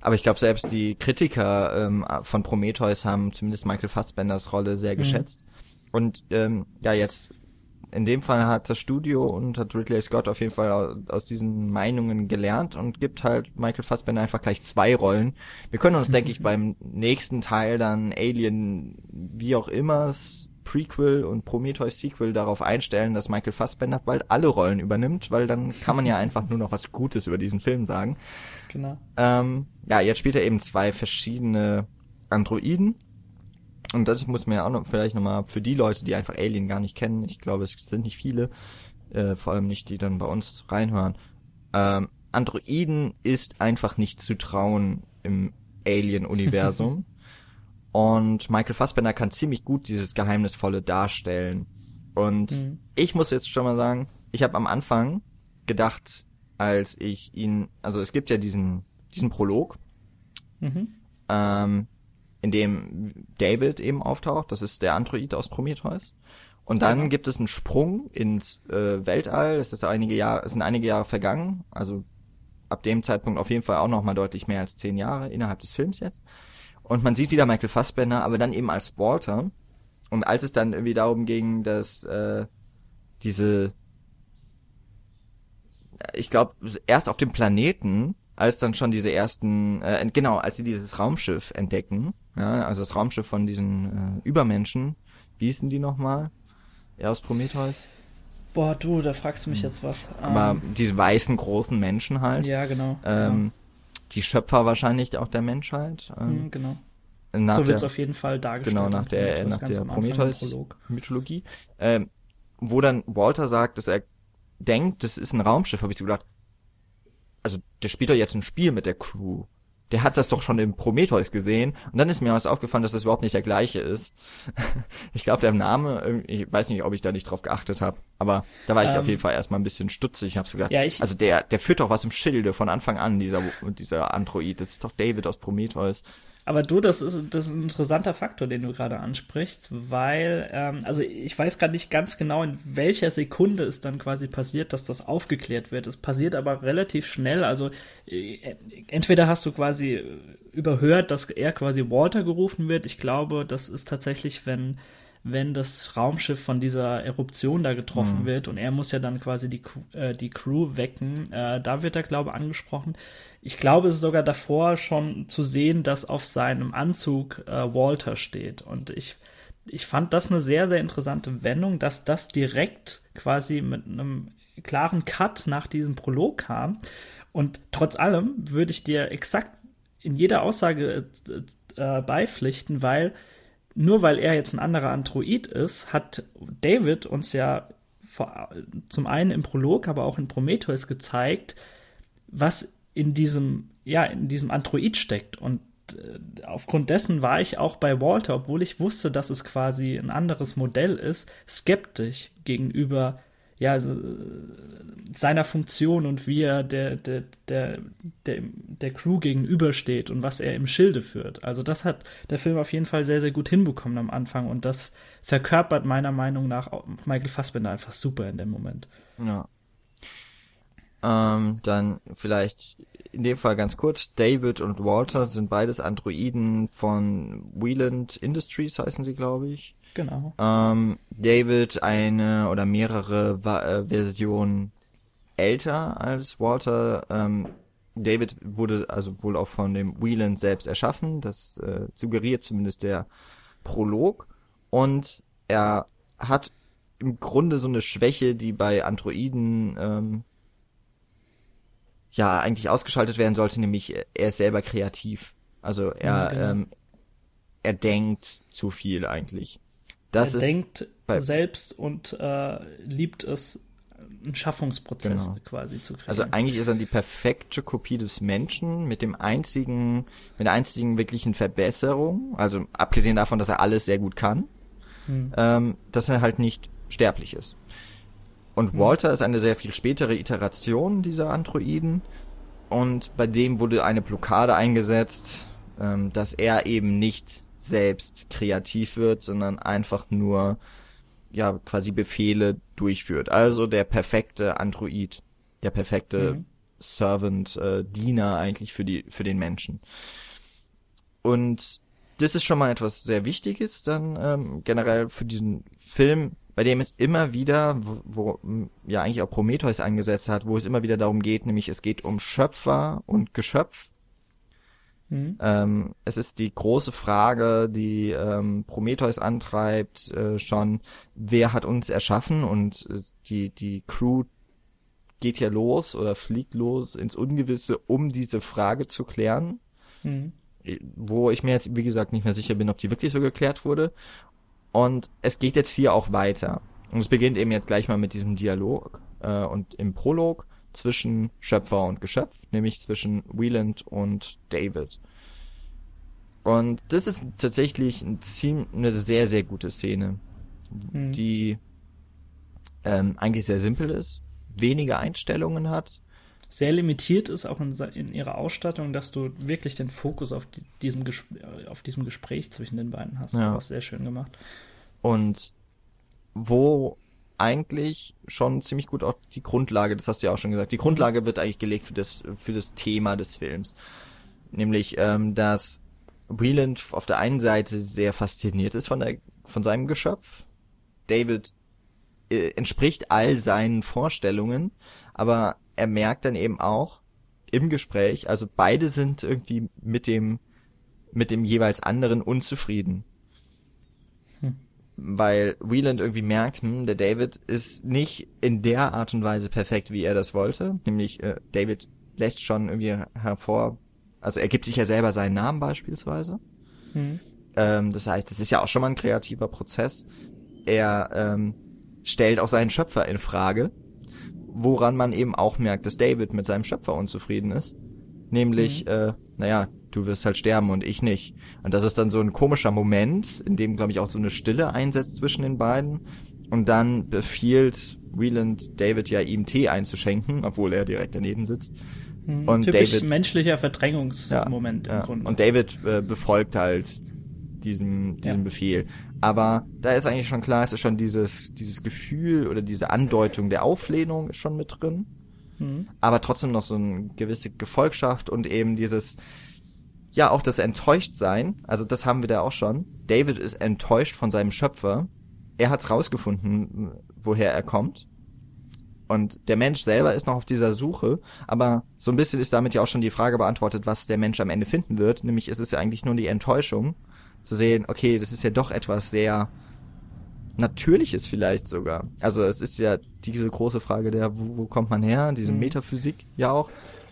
Aber ich glaube, selbst die Kritiker ähm, von Prometheus haben zumindest Michael Fassbenders Rolle sehr mhm. geschätzt. Und ähm, ja, jetzt in dem Fall hat das Studio und hat Ridley Scott auf jeden Fall aus diesen Meinungen gelernt und gibt halt Michael Fassbender einfach gleich zwei Rollen. Wir können uns, denke ich, beim nächsten Teil dann Alien, wie auch immer, Prequel und Prometheus Sequel darauf einstellen, dass Michael Fassbender bald alle Rollen übernimmt, weil dann kann man ja einfach nur noch was Gutes über diesen Film sagen. Genau. Ähm, ja, jetzt spielt er eben zwei verschiedene Androiden. Und das muss man ja auch noch vielleicht nochmal für die Leute, die einfach Alien gar nicht kennen, ich glaube, es sind nicht viele, äh, vor allem nicht, die dann bei uns reinhören. Ähm, Androiden ist einfach nicht zu trauen im Alien-Universum. Und Michael Fassbender kann ziemlich gut dieses Geheimnisvolle darstellen. Und mhm. ich muss jetzt schon mal sagen, ich habe am Anfang gedacht, als ich ihn, also es gibt ja diesen, diesen Prolog, mhm. ähm, in dem David eben auftaucht, das ist der Android aus Prometheus. Und dann ja. gibt es einen Sprung ins äh, Weltall, es ist einige Jahre, es sind einige Jahre vergangen, also ab dem Zeitpunkt auf jeden Fall auch noch mal deutlich mehr als zehn Jahre innerhalb des Films jetzt. Und man sieht wieder Michael Fassbender, aber dann eben als Walter. Und als es dann irgendwie darum ging, dass äh, diese, ich glaube, erst auf dem Planeten, als dann schon diese ersten, äh, genau, als sie dieses Raumschiff entdecken, ja, also das Raumschiff von diesen äh, Übermenschen, wie hießen die nochmal? Er aus Prometheus? Boah, du, da fragst du mich hm. jetzt was. Aber ähm, diese weißen großen Menschen halt. Ja, genau. Ähm, genau die Schöpfer wahrscheinlich auch der Menschheit. Ähm, mhm, genau. Nach so wird es auf jeden Fall dargestellt. Genau, nach der, nach der Prometheus-Mythologie. Ähm, wo dann Walter sagt, dass er denkt, das ist ein Raumschiff, habe ich so gedacht. Also, der spielt doch jetzt ein Spiel mit der Crew der hat das doch schon im Prometheus gesehen. Und dann ist mir was aufgefallen, dass das überhaupt nicht der gleiche ist. ich glaube, der Name, ich weiß nicht, ob ich da nicht drauf geachtet habe, aber da war ich ähm, auf jeden Fall erstmal ein bisschen stutzig. Ich habe so gedacht, ja, ich, also der, der führt doch was im Schilde von Anfang an, dieser, dieser Android. Das ist doch David aus Prometheus. Aber du, das ist, das ist ein interessanter Faktor, den du gerade ansprichst, weil, ähm, also ich weiß gerade nicht ganz genau, in welcher Sekunde es dann quasi passiert, dass das aufgeklärt wird. Es passiert aber relativ schnell. Also äh, entweder hast du quasi überhört, dass er quasi Walter gerufen wird. Ich glaube, das ist tatsächlich, wenn wenn das Raumschiff von dieser Eruption da getroffen mhm. wird und er muss ja dann quasi die, äh, die Crew wecken. Äh, da wird er, glaube ich, angesprochen. Ich glaube, es ist sogar davor schon zu sehen, dass auf seinem Anzug äh, Walter steht. Und ich, ich fand das eine sehr, sehr interessante Wendung, dass das direkt quasi mit einem klaren Cut nach diesem Prolog kam. Und trotz allem würde ich dir exakt in jeder Aussage äh, beipflichten, weil nur weil er jetzt ein anderer Android ist, hat David uns ja vor, zum einen im Prolog, aber auch in Prometheus gezeigt, was in diesem, ja, in diesem Android steckt. Und äh, aufgrund dessen war ich auch bei Walter, obwohl ich wusste, dass es quasi ein anderes Modell ist, skeptisch gegenüber ja, seiner Funktion und wie er der, der, der, der, der Crew gegenübersteht und was er im Schilde führt. Also das hat der Film auf jeden Fall sehr, sehr gut hinbekommen am Anfang und das verkörpert meiner Meinung nach Michael Fassbender einfach super in dem Moment. Ja. Ähm, dann vielleicht in dem Fall ganz kurz, David und Walter sind beides Androiden von Wieland Industries heißen sie, glaube ich. Genau. Ähm, David eine oder mehrere Va äh, Versionen älter als Walter. Ähm, David wurde also wohl auch von dem Wieland selbst erschaffen. Das äh, suggeriert zumindest der Prolog. Und er hat im Grunde so eine Schwäche, die bei Androiden ähm, ja eigentlich ausgeschaltet werden sollte, nämlich er ist selber kreativ. Also er ja, genau. ähm, er denkt zu viel eigentlich. Das er ist denkt selbst und äh, liebt es, einen Schaffungsprozess genau. quasi zu kriegen. Also eigentlich ist er die perfekte Kopie des Menschen mit dem einzigen, mit der einzigen wirklichen Verbesserung, also abgesehen davon, dass er alles sehr gut kann, hm. ähm, dass er halt nicht sterblich ist. Und hm. Walter ist eine sehr viel spätere Iteration dieser Androiden und bei dem wurde eine Blockade eingesetzt, ähm, dass er eben nicht selbst kreativ wird, sondern einfach nur ja quasi Befehle durchführt. Also der perfekte Android, der perfekte mhm. Servant, äh, Diener eigentlich für die für den Menschen. Und das ist schon mal etwas sehr Wichtiges dann ähm, generell für diesen Film, bei dem es immer wieder, wo, wo ja eigentlich auch Prometheus eingesetzt hat, wo es immer wieder darum geht, nämlich es geht um Schöpfer und Geschöpf Mhm. Ähm, es ist die große Frage, die ähm, Prometheus antreibt, äh, schon, wer hat uns erschaffen und äh, die, die Crew geht ja los oder fliegt los ins Ungewisse, um diese Frage zu klären. Mhm. Wo ich mir jetzt, wie gesagt, nicht mehr sicher bin, ob die wirklich so geklärt wurde. Und es geht jetzt hier auch weiter. Und es beginnt eben jetzt gleich mal mit diesem Dialog äh, und im Prolog zwischen Schöpfer und Geschöpf, nämlich zwischen Wieland und David. Und das ist tatsächlich ein ziemlich, eine sehr, sehr gute Szene, mhm. die ähm, eigentlich sehr simpel ist, wenige Einstellungen hat. Sehr limitiert ist auch in, in ihrer Ausstattung, dass du wirklich den Fokus auf, die, diesem, auf diesem Gespräch zwischen den beiden hast. Ja. Das ist sehr schön gemacht. Und wo eigentlich schon ziemlich gut auch die Grundlage, das hast du ja auch schon gesagt, die Grundlage wird eigentlich gelegt für das, für das Thema des Films. Nämlich, ähm, dass Wieland auf der einen Seite sehr fasziniert ist von, der, von seinem Geschöpf. David äh, entspricht all seinen Vorstellungen, aber er merkt dann eben auch im Gespräch, also beide sind irgendwie mit dem, mit dem jeweils anderen unzufrieden weil Wieland irgendwie merkt, hm, der David ist nicht in der Art und Weise perfekt, wie er das wollte. Nämlich äh, David lässt schon irgendwie hervor, also er gibt sich ja selber seinen Namen beispielsweise. Mhm. Ähm, das heißt, das ist ja auch schon mal ein kreativer Prozess. Er ähm, stellt auch seinen Schöpfer in Frage, woran man eben auch merkt, dass David mit seinem Schöpfer unzufrieden ist. Nämlich, mhm. äh, naja, du wirst halt sterben und ich nicht. Und das ist dann so ein komischer Moment, in dem, glaube ich, auch so eine Stille einsetzt zwischen den beiden. Und dann befiehlt Wieland David ja ihm Tee einzuschenken, obwohl er direkt daneben sitzt. Mhm, und Typisch David, menschlicher Verdrängungsmoment ja, im ja. Grunde. Und David äh, befolgt halt diesen, diesen ja. Befehl. Aber da ist eigentlich schon klar, es ist schon dieses, dieses Gefühl oder diese Andeutung der Auflehnung ist schon mit drin. Mhm. Aber trotzdem noch so eine gewisse Gefolgschaft und eben dieses, ja, auch das Enttäuschtsein, also das haben wir da auch schon. David ist enttäuscht von seinem Schöpfer. Er hat's rausgefunden, woher er kommt. Und der Mensch selber ist noch auf dieser Suche, aber so ein bisschen ist damit ja auch schon die Frage beantwortet, was der Mensch am Ende finden wird. Nämlich ist es ja eigentlich nur die Enttäuschung, zu sehen, okay, das ist ja doch etwas sehr natürlich ist vielleicht sogar. Also es ist ja diese große Frage der, wo, wo kommt man her, diese mhm. Metaphysik ja auch.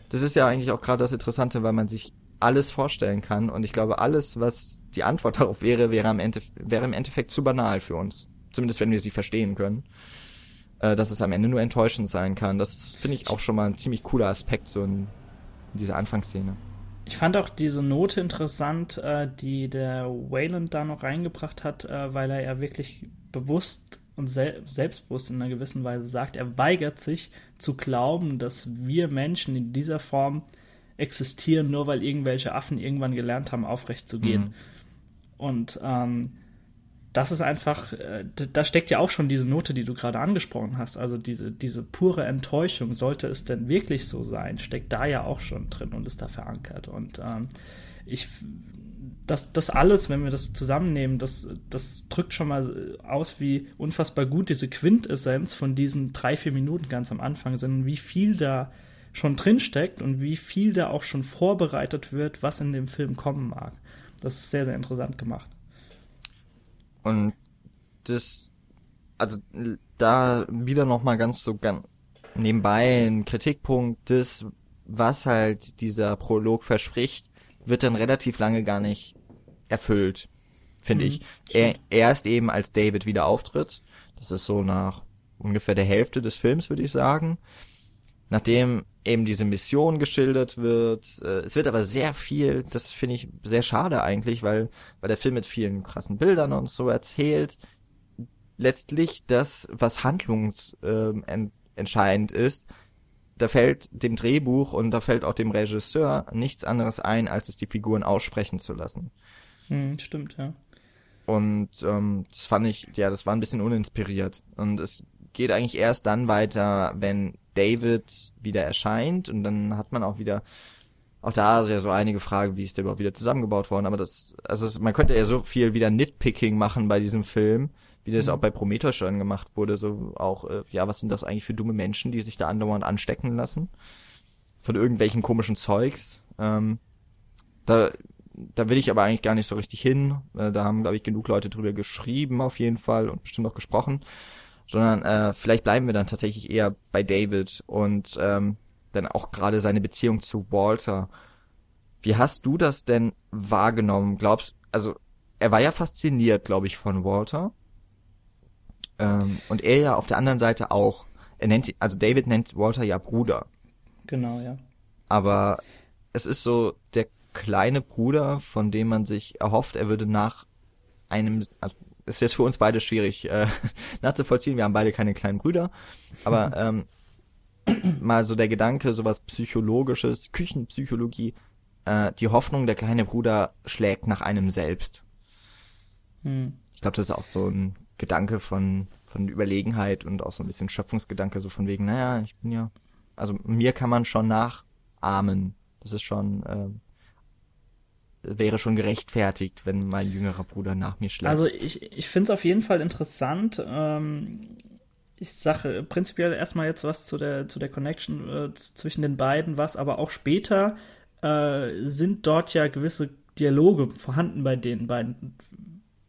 Das ist ja eigentlich auch gerade das Interessante, weil man sich alles vorstellen kann. Und ich glaube, alles, was die Antwort darauf wäre, wäre, am Ende, wäre im Endeffekt zu banal für uns. Zumindest wenn wir sie verstehen können. Äh, dass es am Ende nur enttäuschend sein kann. Das finde ich auch schon mal ein ziemlich cooler Aspekt, so in, in dieser Anfangsszene. Ich fand auch diese Note interessant, äh, die der Wayland da noch reingebracht hat, äh, weil er ja wirklich bewusst und sel selbstbewusst in einer gewissen Weise sagt, er weigert sich zu glauben, dass wir Menschen in dieser Form existieren, nur weil irgendwelche Affen irgendwann gelernt haben, aufrecht zu gehen. Mhm. Und ähm, das ist einfach, äh, da steckt ja auch schon diese Note, die du gerade angesprochen hast. Also diese, diese pure Enttäuschung, sollte es denn wirklich so sein, steckt da ja auch schon drin und ist da verankert. Und ähm, ich, das, das alles, wenn wir das zusammennehmen, das, das drückt schon mal aus, wie unfassbar gut diese Quintessenz von diesen drei, vier Minuten ganz am Anfang sind, wie viel da schon drinsteckt und wie viel da auch schon vorbereitet wird, was in dem Film kommen mag. Das ist sehr, sehr interessant gemacht. Und das, also da wieder nochmal ganz so ganz nebenbei ein Kritikpunkt, das, was halt dieser Prolog verspricht, wird dann relativ lange gar nicht erfüllt, finde mhm, ich. Er, erst eben als David wieder auftritt, das ist so nach ungefähr der Hälfte des Films, würde ich sagen. Nachdem eben diese Mission geschildert wird. Äh, es wird aber sehr viel, das finde ich sehr schade eigentlich, weil, weil der Film mit vielen krassen Bildern und so erzählt, letztlich das, was handlungsentscheidend ähm, ist, da fällt dem Drehbuch und da fällt auch dem Regisseur nichts anderes ein, als es die Figuren aussprechen zu lassen. Hm, stimmt, ja. Und ähm, das fand ich, ja, das war ein bisschen uninspiriert. Und es geht eigentlich erst dann weiter, wenn David wieder erscheint und dann hat man auch wieder auch da ist ja so einige Fragen, wie ist der überhaupt wieder zusammengebaut worden, aber das, also es, man könnte ja so viel wieder Nitpicking machen bei diesem Film, wie das mhm. auch bei Prometheus schon gemacht wurde, so auch, äh, ja, was sind das eigentlich für dumme Menschen, die sich da andauernd anstecken lassen? Von irgendwelchen komischen Zeugs. Ähm, da, da will ich aber eigentlich gar nicht so richtig hin. Äh, da haben, glaube ich, genug Leute drüber geschrieben auf jeden Fall und bestimmt auch gesprochen sondern äh, vielleicht bleiben wir dann tatsächlich eher bei David und ähm, dann auch gerade seine Beziehung zu Walter. Wie hast du das denn wahrgenommen? Glaubst, also er war ja fasziniert, glaube ich, von Walter. Ähm, und er ja auf der anderen Seite auch. Er nennt, also David nennt Walter ja Bruder. Genau, ja. Aber es ist so der kleine Bruder, von dem man sich erhofft, er würde nach einem, also ist jetzt für uns beide schwierig äh, nachzuvollziehen. Wir haben beide keine kleinen Brüder. Aber ähm, mal so der Gedanke, sowas Psychologisches, Küchenpsychologie, äh, die Hoffnung, der kleine Bruder schlägt nach einem selbst. Hm. Ich glaube, das ist auch so ein Gedanke von, von Überlegenheit und auch so ein bisschen Schöpfungsgedanke, so von wegen, naja, ich bin ja, also mir kann man schon nachahmen. Das ist schon, äh, wäre schon gerechtfertigt, wenn mein jüngerer Bruder nach mir schlägt. Also ich, ich finde es auf jeden Fall interessant. Ähm, ich sage prinzipiell erstmal jetzt was zu der, zu der Connection äh, zwischen den beiden, was aber auch später äh, sind dort ja gewisse Dialoge vorhanden bei den beiden,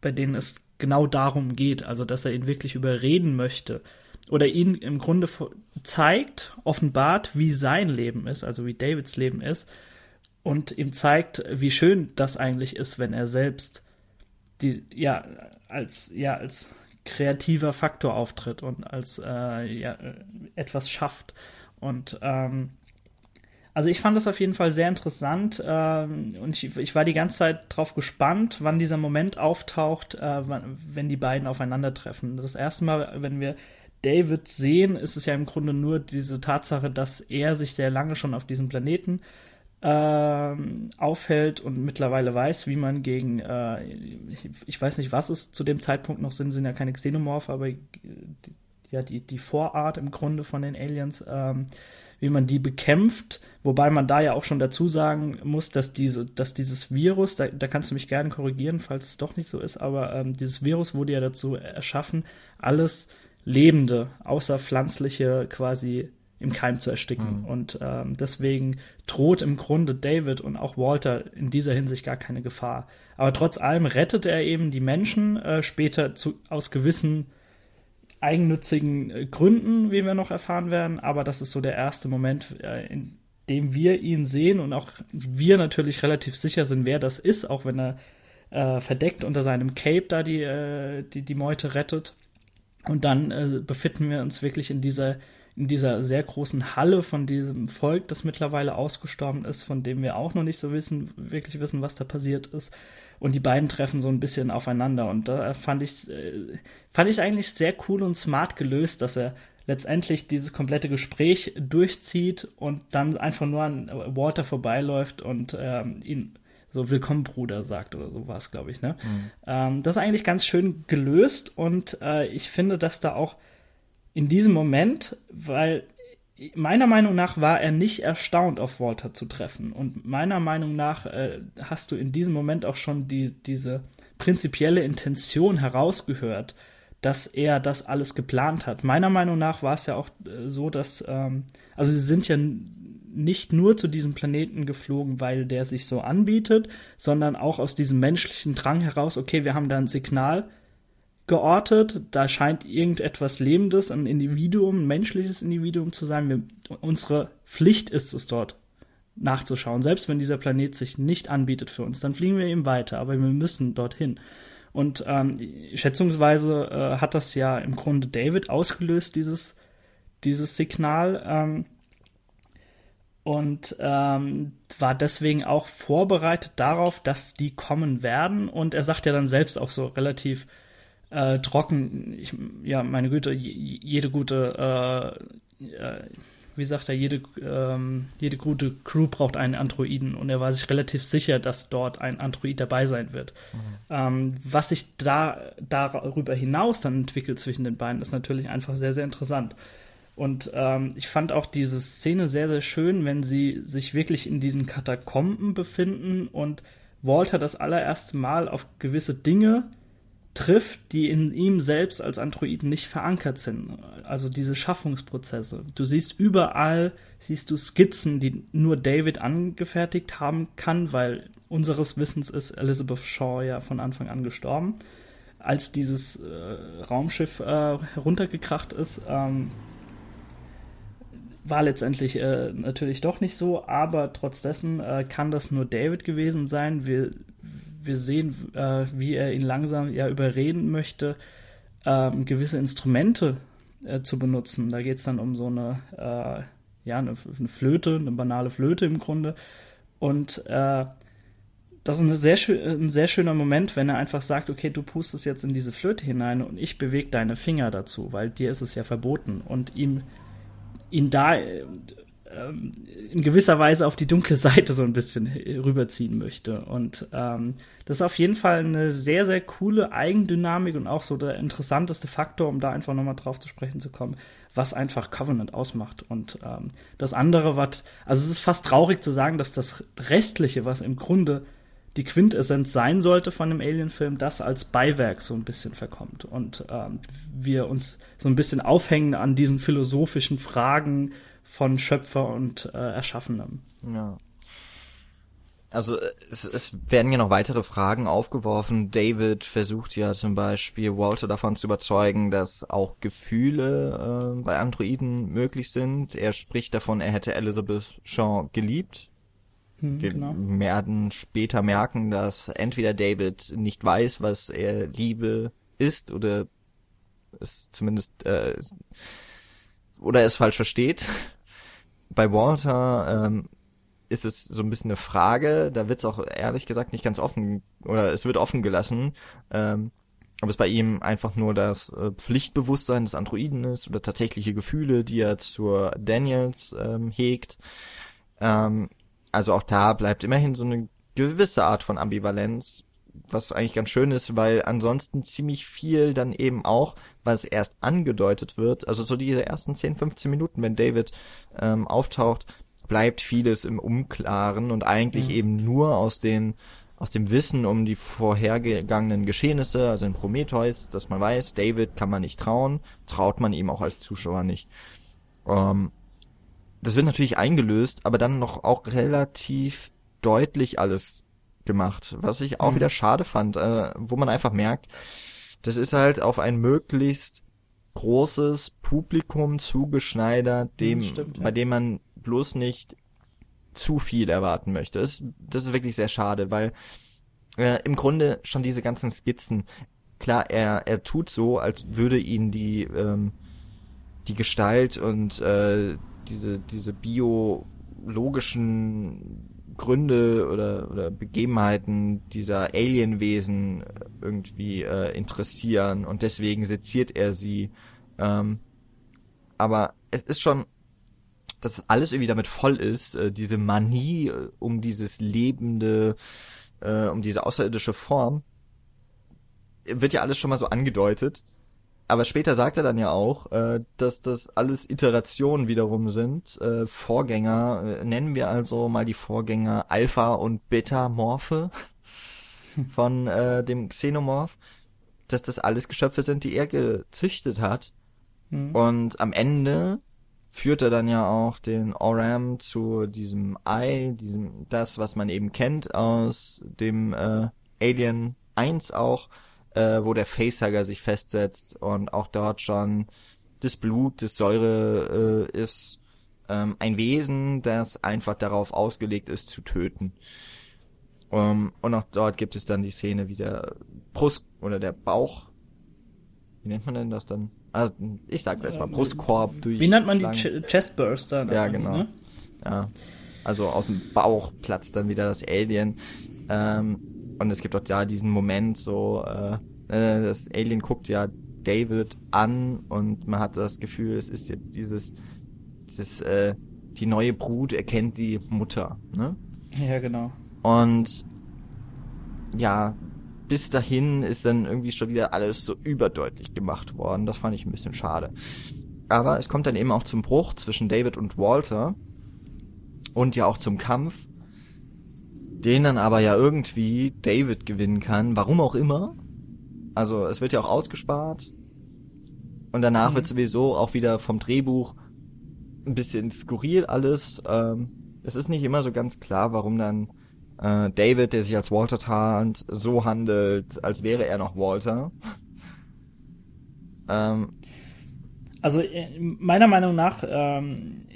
bei denen es genau darum geht, also dass er ihn wirklich überreden möchte oder ihn im Grunde zeigt, offenbart, wie sein Leben ist, also wie Davids Leben ist und ihm zeigt, wie schön das eigentlich ist, wenn er selbst die, ja, als, ja, als kreativer Faktor auftritt und als äh, ja, etwas schafft. Und ähm, also ich fand das auf jeden Fall sehr interessant ähm, und ich, ich, war die ganze Zeit drauf gespannt, wann dieser Moment auftaucht, äh, wenn die beiden aufeinandertreffen. Das erste Mal, wenn wir David sehen, ist es ja im Grunde nur diese Tatsache, dass er sich sehr lange schon auf diesem Planeten ähm, aufhält und mittlerweile weiß, wie man gegen, äh, ich, ich, weiß nicht, was es zu dem Zeitpunkt noch sind, sind ja keine Xenomorph, aber die, ja, die, die Vorart im Grunde von den Aliens, ähm, wie man die bekämpft, wobei man da ja auch schon dazu sagen muss, dass diese, dass dieses Virus, da, da kannst du mich gerne korrigieren, falls es doch nicht so ist, aber ähm, dieses Virus wurde ja dazu erschaffen, alles Lebende, außer pflanzliche quasi im Keim zu ersticken. Mhm. Und ähm, deswegen droht im Grunde David und auch Walter in dieser Hinsicht gar keine Gefahr. Aber trotz allem rettet er eben die Menschen äh, später zu, aus gewissen eigennützigen äh, Gründen, wie wir noch erfahren werden. Aber das ist so der erste Moment, äh, in dem wir ihn sehen und auch wir natürlich relativ sicher sind, wer das ist, auch wenn er äh, verdeckt unter seinem Cape da die, äh, die, die Meute rettet. Und dann äh, befinden wir uns wirklich in dieser in dieser sehr großen Halle von diesem Volk, das mittlerweile ausgestorben ist, von dem wir auch noch nicht so wissen, wirklich wissen, was da passiert ist. Und die beiden treffen so ein bisschen aufeinander. Und da fand ich, äh, fand ich eigentlich sehr cool und smart gelöst, dass er letztendlich dieses komplette Gespräch durchzieht und dann einfach nur an Walter vorbeiläuft und ähm, ihn so Willkommen Bruder sagt oder so war es, glaube ich. Ne? Mhm. Ähm, das ist eigentlich ganz schön gelöst und äh, ich finde, dass da auch in diesem Moment, weil meiner Meinung nach war er nicht erstaunt, auf Walter zu treffen. Und meiner Meinung nach äh, hast du in diesem Moment auch schon die, diese prinzipielle Intention herausgehört, dass er das alles geplant hat. Meiner Meinung nach war es ja auch äh, so, dass, ähm, also sie sind ja nicht nur zu diesem Planeten geflogen, weil der sich so anbietet, sondern auch aus diesem menschlichen Drang heraus, okay, wir haben da ein Signal, geortet. Da scheint irgendetwas Lebendes, ein Individuum, ein menschliches Individuum zu sein. Wir, unsere Pflicht ist es dort nachzuschauen. Selbst wenn dieser Planet sich nicht anbietet für uns, dann fliegen wir eben weiter, aber wir müssen dorthin. Und ähm, schätzungsweise äh, hat das ja im Grunde David ausgelöst, dieses, dieses Signal. Ähm, und ähm, war deswegen auch vorbereitet darauf, dass die kommen werden. Und er sagt ja dann selbst auch so relativ äh, trocken. Ich, ja, meine Güte, jede gute, äh, äh, wie sagt er, jede, ähm, jede gute Crew braucht einen Androiden und er war sich relativ sicher, dass dort ein Android dabei sein wird. Mhm. Ähm, was sich da darüber hinaus dann entwickelt zwischen den beiden, ist natürlich einfach sehr, sehr interessant. Und ähm, ich fand auch diese Szene sehr, sehr schön, wenn sie sich wirklich in diesen Katakomben befinden und Walter das allererste Mal auf gewisse Dinge trifft, die in ihm selbst als Androiden nicht verankert sind. Also diese Schaffungsprozesse. Du siehst überall, siehst du Skizzen, die nur David angefertigt haben kann, weil unseres Wissens ist Elizabeth Shaw ja von Anfang an gestorben. Als dieses äh, Raumschiff äh, heruntergekracht ist, ähm, war letztendlich äh, natürlich doch nicht so, aber trotz dessen äh, kann das nur David gewesen sein. Wir wir sehen, äh, wie er ihn langsam ja überreden möchte, ähm, gewisse Instrumente äh, zu benutzen. Da geht es dann um so eine, äh, ja, eine, eine, Flöte, eine banale Flöte im Grunde. Und äh, das ist sehr ein sehr schöner Moment, wenn er einfach sagt, okay, du pustest jetzt in diese Flöte hinein und ich bewege deine Finger dazu, weil dir ist es ja verboten. Und ihm ihn da äh, ähm, in gewisser Weise auf die dunkle Seite so ein bisschen rüberziehen möchte. Und ähm, das ist auf jeden Fall eine sehr, sehr coole Eigendynamik und auch so der interessanteste Faktor, um da einfach nochmal drauf zu sprechen zu kommen, was einfach Covenant ausmacht. Und ähm, das andere, was, also es ist fast traurig zu sagen, dass das Restliche, was im Grunde die Quintessenz sein sollte von dem Alien-Film, das als Beiwerk so ein bisschen verkommt. Und ähm, wir uns so ein bisschen aufhängen an diesen philosophischen Fragen, von Schöpfer und äh, Erschaffenem. Ja. Also es, es werden ja noch weitere Fragen aufgeworfen. David versucht ja zum Beispiel Walter davon zu überzeugen, dass auch Gefühle äh, bei Androiden möglich sind. Er spricht davon, er hätte Elizabeth Shaw geliebt. Hm, Wir genau. werden später merken, dass entweder David nicht weiß, was er Liebe ist, oder es zumindest äh, oder es falsch versteht bei Walter ähm, ist es so ein bisschen eine Frage, da wird es auch ehrlich gesagt nicht ganz offen, oder es wird offen gelassen, ähm, ob es bei ihm einfach nur das äh, Pflichtbewusstsein des Androiden ist oder tatsächliche Gefühle, die er zur Daniels ähm, hegt. Ähm, also auch da bleibt immerhin so eine gewisse Art von Ambivalenz, was eigentlich ganz schön ist, weil ansonsten ziemlich viel dann eben auch, was erst angedeutet wird, also so diese ersten 10, 15 Minuten, wenn David ähm, auftaucht, bleibt vieles im Unklaren und eigentlich mhm. eben nur aus den aus dem Wissen um die vorhergegangenen Geschehnisse, also in Prometheus, dass man weiß, David kann man nicht trauen, traut man ihm auch als Zuschauer nicht. Ähm, das wird natürlich eingelöst, aber dann noch auch relativ deutlich alles gemacht, was ich auch mhm. wieder schade fand, äh, wo man einfach merkt, das ist halt auf ein möglichst großes Publikum zugeschneidert, dem, stimmt, ja. bei dem man bloß nicht zu viel erwarten möchte. Das, das ist wirklich sehr schade, weil äh, im Grunde schon diese ganzen Skizzen, klar, er, er tut so, als würde ihn die, ähm, die Gestalt und äh, diese, diese biologischen Gründe oder, oder Begebenheiten dieser Alienwesen irgendwie äh, interessieren und deswegen seziert er sie. Ähm, aber es ist schon, dass alles irgendwie damit voll ist, äh, diese Manie äh, um dieses lebende, äh, um diese außerirdische Form, wird ja alles schon mal so angedeutet. Aber später sagt er dann ja auch, äh, dass das alles Iterationen wiederum sind. Äh, Vorgänger, äh, nennen wir also mal die Vorgänger Alpha und Beta Morphe von äh, dem Xenomorph, dass das alles Geschöpfe sind, die er gezüchtet hat. Mhm. Und am Ende führt er dann ja auch den Oram zu diesem Ei, diesem, das, was man eben kennt aus dem äh, Alien 1 auch, äh, wo der Facehugger sich festsetzt und auch dort schon das Blut, das Säure äh, ist, ähm, ein Wesen, das einfach darauf ausgelegt ist zu töten. Um, ähm, und auch dort gibt es dann die Szene, wie der Brust oder der Bauch, wie nennt man denn das dann? Also, ich sag erstmal ähm, Brustkorb durch. Wie nennt man die Ch Chestburster? Ja, genau. Ne? Ja. Also aus dem Bauch platzt dann wieder das Alien. Ähm, und es gibt auch ja diesen Moment so, äh, äh, das Alien guckt ja David an und man hat das Gefühl, es ist jetzt dieses, dieses äh, die neue Brut erkennt die Mutter, ne? Ja, genau. Und ja, bis dahin ist dann irgendwie schon wieder alles so überdeutlich gemacht worden. Das fand ich ein bisschen schade. Aber es kommt dann eben auch zum Bruch zwischen David und Walter und ja auch zum Kampf den dann aber ja irgendwie David gewinnen kann, warum auch immer. Also es wird ja auch ausgespart. Und danach mhm. wird sowieso auch wieder vom Drehbuch ein bisschen skurril alles. Ähm, es ist nicht immer so ganz klar, warum dann äh, David, der sich als Walter tarnt, so handelt, als wäre er noch Walter. ähm, also äh, meiner Meinung nach, ähm,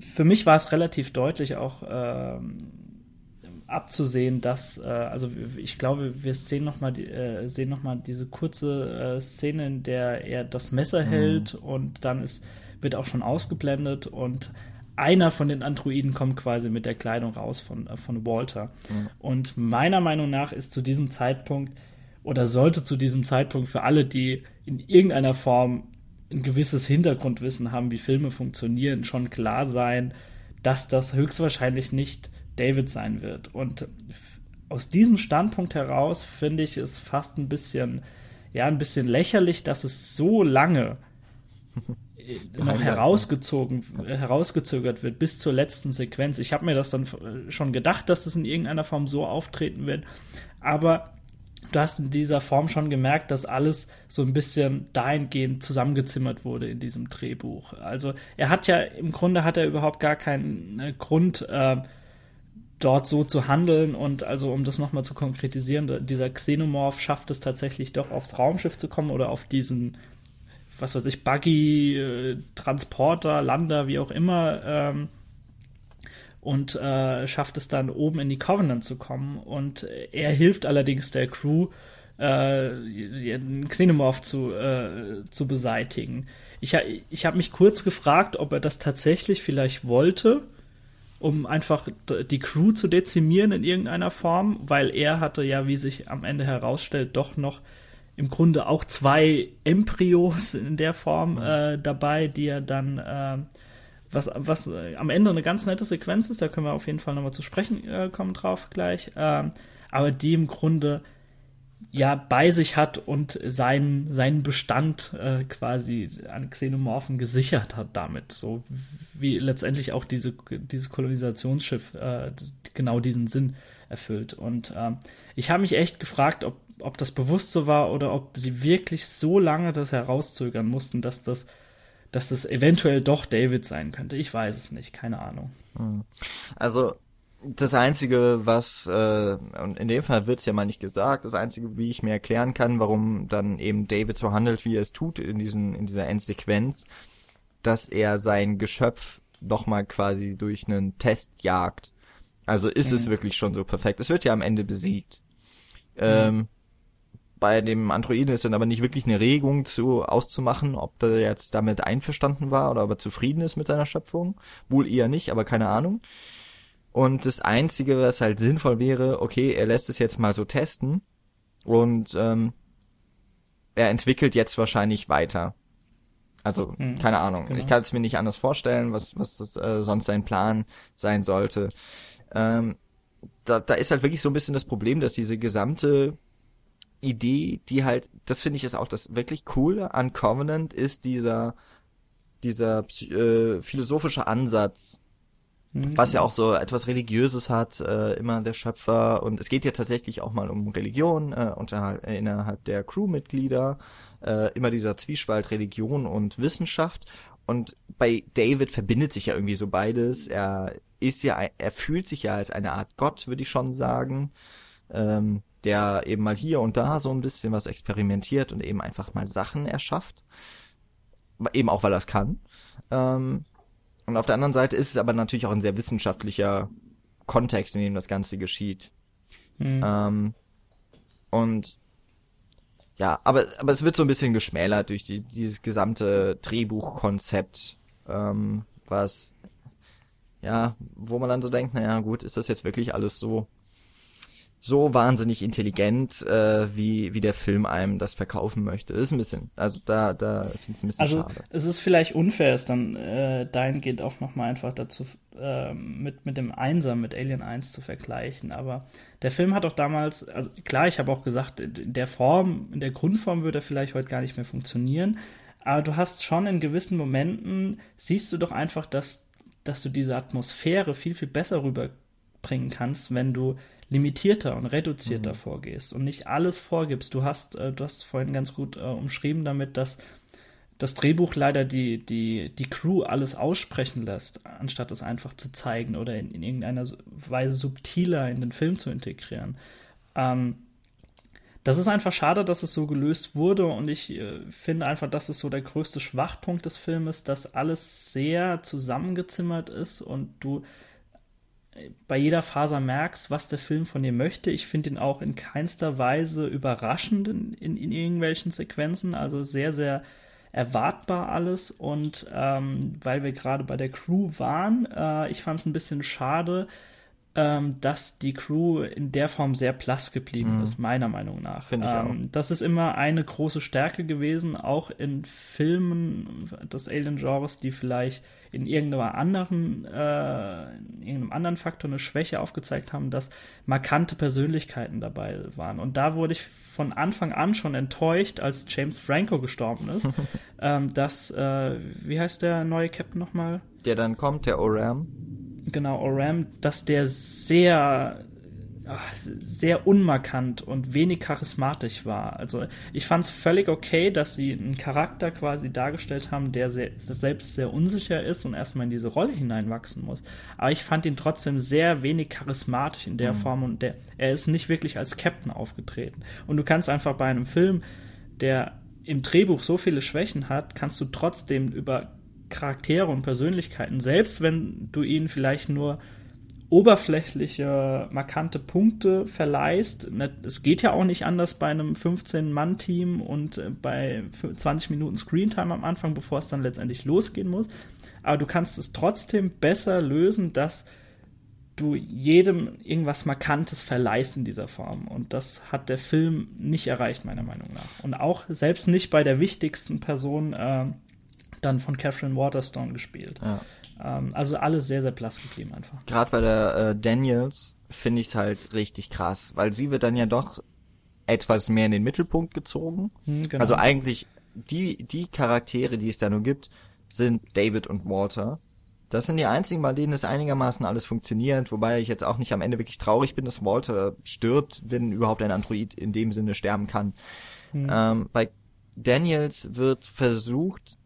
für mich war es relativ deutlich auch ähm, abzusehen, dass, äh, also ich glaube, wir sehen nochmal äh, sehen noch mal diese kurze äh, Szene, in der er das Messer mhm. hält und dann ist, wird auch schon ausgeblendet und einer von den Androiden kommt quasi mit der Kleidung raus von, äh, von Walter. Mhm. Und meiner Meinung nach ist zu diesem Zeitpunkt oder sollte zu diesem Zeitpunkt für alle, die in irgendeiner Form ein gewisses Hintergrundwissen haben, wie Filme funktionieren, schon klar sein, dass das höchstwahrscheinlich nicht David sein wird. Und aus diesem Standpunkt heraus finde ich es fast ein bisschen, ja, ein bisschen lächerlich, dass es so lange noch herausgezogen, herausgezögert wird bis zur letzten Sequenz. Ich habe mir das dann schon gedacht, dass es in irgendeiner Form so auftreten wird, aber du hast in dieser Form schon gemerkt, dass alles so ein bisschen dahingehend zusammengezimmert wurde in diesem Drehbuch. Also er hat ja im Grunde hat er überhaupt gar keinen äh, Grund, äh, dort so zu handeln und also um das nochmal zu konkretisieren, dieser Xenomorph schafft es tatsächlich doch aufs Raumschiff zu kommen oder auf diesen, was weiß ich, Buggy, äh, Transporter, Lander, wie auch immer, ähm, und äh, schafft es dann oben in die Covenant zu kommen und er hilft allerdings der Crew, äh, Xenomorph zu, äh, zu beseitigen. Ich, ich habe mich kurz gefragt, ob er das tatsächlich vielleicht wollte, um einfach die Crew zu dezimieren in irgendeiner Form, weil er hatte ja, wie sich am Ende herausstellt, doch noch im Grunde auch zwei Embryos in der Form mhm. äh, dabei, die er dann, äh, was, was äh, am Ende eine ganz nette Sequenz ist, da können wir auf jeden Fall nochmal zu sprechen äh, kommen drauf gleich, ähm, aber die im Grunde ja bei sich hat und seinen, seinen Bestand äh, quasi an Xenomorphen gesichert hat damit. So wie letztendlich auch diese, dieses Kolonisationsschiff äh, genau diesen Sinn erfüllt. Und äh, ich habe mich echt gefragt, ob, ob das bewusst so war oder ob sie wirklich so lange das herauszögern mussten, dass das dass es eventuell doch David sein könnte. Ich weiß es nicht, keine Ahnung. Hm. Also das Einzige, was, äh, und in dem Fall wird's ja mal nicht gesagt, das Einzige, wie ich mir erklären kann, warum dann eben David so handelt, wie er es tut in, diesen, in dieser Endsequenz, dass er sein Geschöpf doch mal quasi durch einen Test jagt. Also ist mhm. es wirklich schon so perfekt. Es wird ja am Ende besiegt. Mhm. Ähm, bei dem Androiden ist dann aber nicht wirklich eine Regung zu auszumachen, ob der jetzt damit einverstanden war oder ob er zufrieden ist mit seiner Schöpfung. Wohl eher nicht, aber keine Ahnung. Und das Einzige, was halt sinnvoll wäre, okay, er lässt es jetzt mal so testen und ähm, er entwickelt jetzt wahrscheinlich weiter. Also, hm, keine Ahnung. Genau. Ich kann es mir nicht anders vorstellen, was, was das, äh, sonst sein Plan sein sollte. Ähm, da, da ist halt wirklich so ein bisschen das Problem, dass diese gesamte Idee, die halt, das finde ich ist auch das wirklich Coole an Covenant, ist dieser, dieser äh, philosophische Ansatz, Mhm. Was ja auch so etwas Religiöses hat, äh, immer der Schöpfer. Und es geht ja tatsächlich auch mal um Religion äh, unterhalb, innerhalb der Crewmitglieder. Äh, immer dieser Zwiespalt Religion und Wissenschaft. Und bei David verbindet sich ja irgendwie so beides. Er ist ja, er fühlt sich ja als eine Art Gott, würde ich schon sagen. Ähm, der eben mal hier und da so ein bisschen was experimentiert und eben einfach mal Sachen erschafft. Eben auch, weil er es kann. Ähm, und auf der anderen Seite ist es aber natürlich auch ein sehr wissenschaftlicher Kontext, in dem das Ganze geschieht. Mhm. Ähm, und ja, aber, aber es wird so ein bisschen geschmälert durch die, dieses gesamte Drehbuchkonzept, ähm, was, ja, wo man dann so denkt, naja, gut, ist das jetzt wirklich alles so so wahnsinnig intelligent, äh, wie, wie der Film einem das verkaufen möchte. Das ist ein bisschen, also da, da finde ich es ein bisschen also, schade. Es ist vielleicht unfair, es dann äh, dahingehend auch nochmal einfach dazu äh, mit, mit dem Einsam, mit Alien 1 zu vergleichen. Aber der Film hat auch damals, also klar, ich habe auch gesagt, in der Form, in der Grundform würde er vielleicht heute gar nicht mehr funktionieren. Aber du hast schon in gewissen Momenten, siehst du doch einfach, dass, dass du diese Atmosphäre viel, viel besser rüberbringen kannst, wenn du limitierter und reduzierter mhm. vorgehst und nicht alles vorgibst. Du hast, äh, du hast vorhin ganz gut äh, umschrieben damit, dass das Drehbuch leider die, die, die Crew alles aussprechen lässt, anstatt es einfach zu zeigen oder in, in irgendeiner Weise subtiler in den Film zu integrieren. Ähm, das ist einfach schade, dass es so gelöst wurde und ich äh, finde einfach, das ist so der größte Schwachpunkt des Filmes, dass alles sehr zusammengezimmert ist und du bei jeder Faser merkst, was der Film von dir möchte. Ich finde ihn auch in keinster Weise überraschend in, in, in, irgendwelchen Sequenzen, also sehr, sehr erwartbar alles. Und ähm, weil wir gerade bei der Crew waren, äh, ich fand es ein bisschen schade, dass die Crew in der Form sehr blass geblieben mhm. ist, meiner Meinung nach. Finde ich ähm, auch. Das ist immer eine große Stärke gewesen, auch in Filmen des Alien-Genres, die vielleicht in irgendeinem anderen, äh, in irgendeinem anderen Faktor eine Schwäche aufgezeigt haben, dass markante Persönlichkeiten dabei waren. Und da wurde ich von Anfang an schon enttäuscht, als James Franco gestorben ist, ähm, dass, äh, wie heißt der neue Captain nochmal? Der dann kommt, der Oram genau, Oram, dass der sehr ach, sehr unmarkant und wenig charismatisch war. Also ich fand es völlig okay, dass sie einen Charakter quasi dargestellt haben, der sehr, selbst sehr unsicher ist und erstmal in diese Rolle hineinwachsen muss. Aber ich fand ihn trotzdem sehr wenig charismatisch in der mhm. Form und der, er ist nicht wirklich als Captain aufgetreten. Und du kannst einfach bei einem Film, der im Drehbuch so viele Schwächen hat, kannst du trotzdem über Charaktere und Persönlichkeiten, selbst wenn du ihnen vielleicht nur oberflächliche, markante Punkte verleihst. Es geht ja auch nicht anders bei einem 15-Mann-Team und äh, bei 20 Minuten Screentime am Anfang, bevor es dann letztendlich losgehen muss. Aber du kannst es trotzdem besser lösen, dass du jedem irgendwas Markantes verleihst in dieser Form. Und das hat der Film nicht erreicht, meiner Meinung nach. Und auch selbst nicht bei der wichtigsten Person, äh, dann von Catherine Waterstone gespielt. Ja. Ähm, also alles sehr, sehr blass geblieben einfach. Gerade bei der äh, Daniels finde ich es halt richtig krass, weil sie wird dann ja doch etwas mehr in den Mittelpunkt gezogen. Hm, genau. Also eigentlich die, die Charaktere, die es da nur gibt, sind David und Walter. Das sind die einzigen, bei denen es einigermaßen alles funktioniert, wobei ich jetzt auch nicht am Ende wirklich traurig bin, dass Walter stirbt, wenn überhaupt ein Android in dem Sinne sterben kann. Hm. Ähm, bei Daniels wird versucht,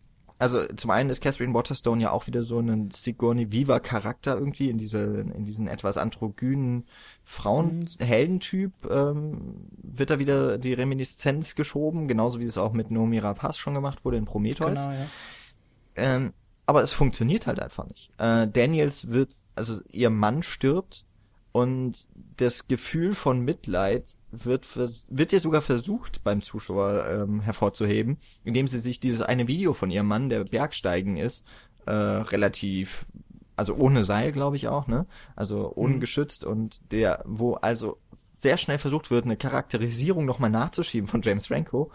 also zum einen ist Catherine Waterstone ja auch wieder so ein Sigourney Viva Charakter irgendwie in diese in diesen etwas androgynen Frauenheldentyp ähm, wird da wieder die Reminiszenz geschoben, genauso wie es auch mit Nomi Rapaz schon gemacht wurde in Prometheus. Genau, ja. Ähm, aber es funktioniert halt einfach nicht. Äh, Daniels wird, also ihr Mann stirbt und das Gefühl von Mitleid wird, wird ja sogar versucht beim Zuschauer ähm, hervorzuheben, indem sie sich dieses eine Video von ihrem Mann, der Bergsteigen ist, äh, relativ, also ohne Seil, glaube ich auch, ne? Also ungeschützt mhm. und der, wo also sehr schnell versucht wird, eine Charakterisierung nochmal nachzuschieben von James Franco.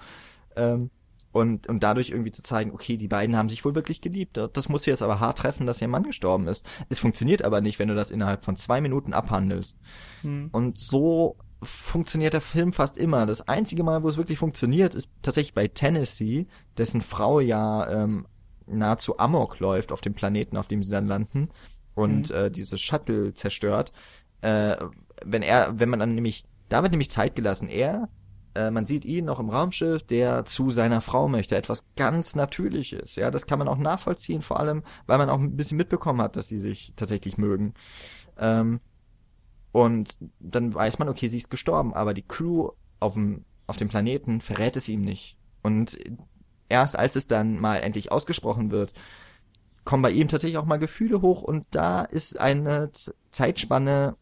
Ähm, und, und dadurch irgendwie zu zeigen, okay, die beiden haben sich wohl wirklich geliebt. Das muss jetzt aber hart treffen, dass ihr Mann gestorben ist. Es funktioniert aber nicht, wenn du das innerhalb von zwei Minuten abhandelst. Hm. Und so funktioniert der Film fast immer. Das einzige Mal, wo es wirklich funktioniert, ist tatsächlich bei Tennessee, dessen Frau ja ähm, nahezu Amok läuft auf dem Planeten, auf dem sie dann landen und mhm. äh, dieses Shuttle zerstört. Äh, wenn er, wenn man dann nämlich, da wird nämlich Zeit gelassen. Er äh, man sieht ihn noch im Raumschiff, der zu seiner Frau möchte. Etwas ganz Natürliches. Ja, das kann man auch nachvollziehen, vor allem, weil man auch ein bisschen mitbekommen hat, dass sie sich tatsächlich mögen. Ähm, und dann weiß man, okay, sie ist gestorben, aber die Crew auf dem, auf dem Planeten verrät es ihm nicht. Und erst als es dann mal endlich ausgesprochen wird, kommen bei ihm tatsächlich auch mal Gefühle hoch und da ist eine Zeitspanne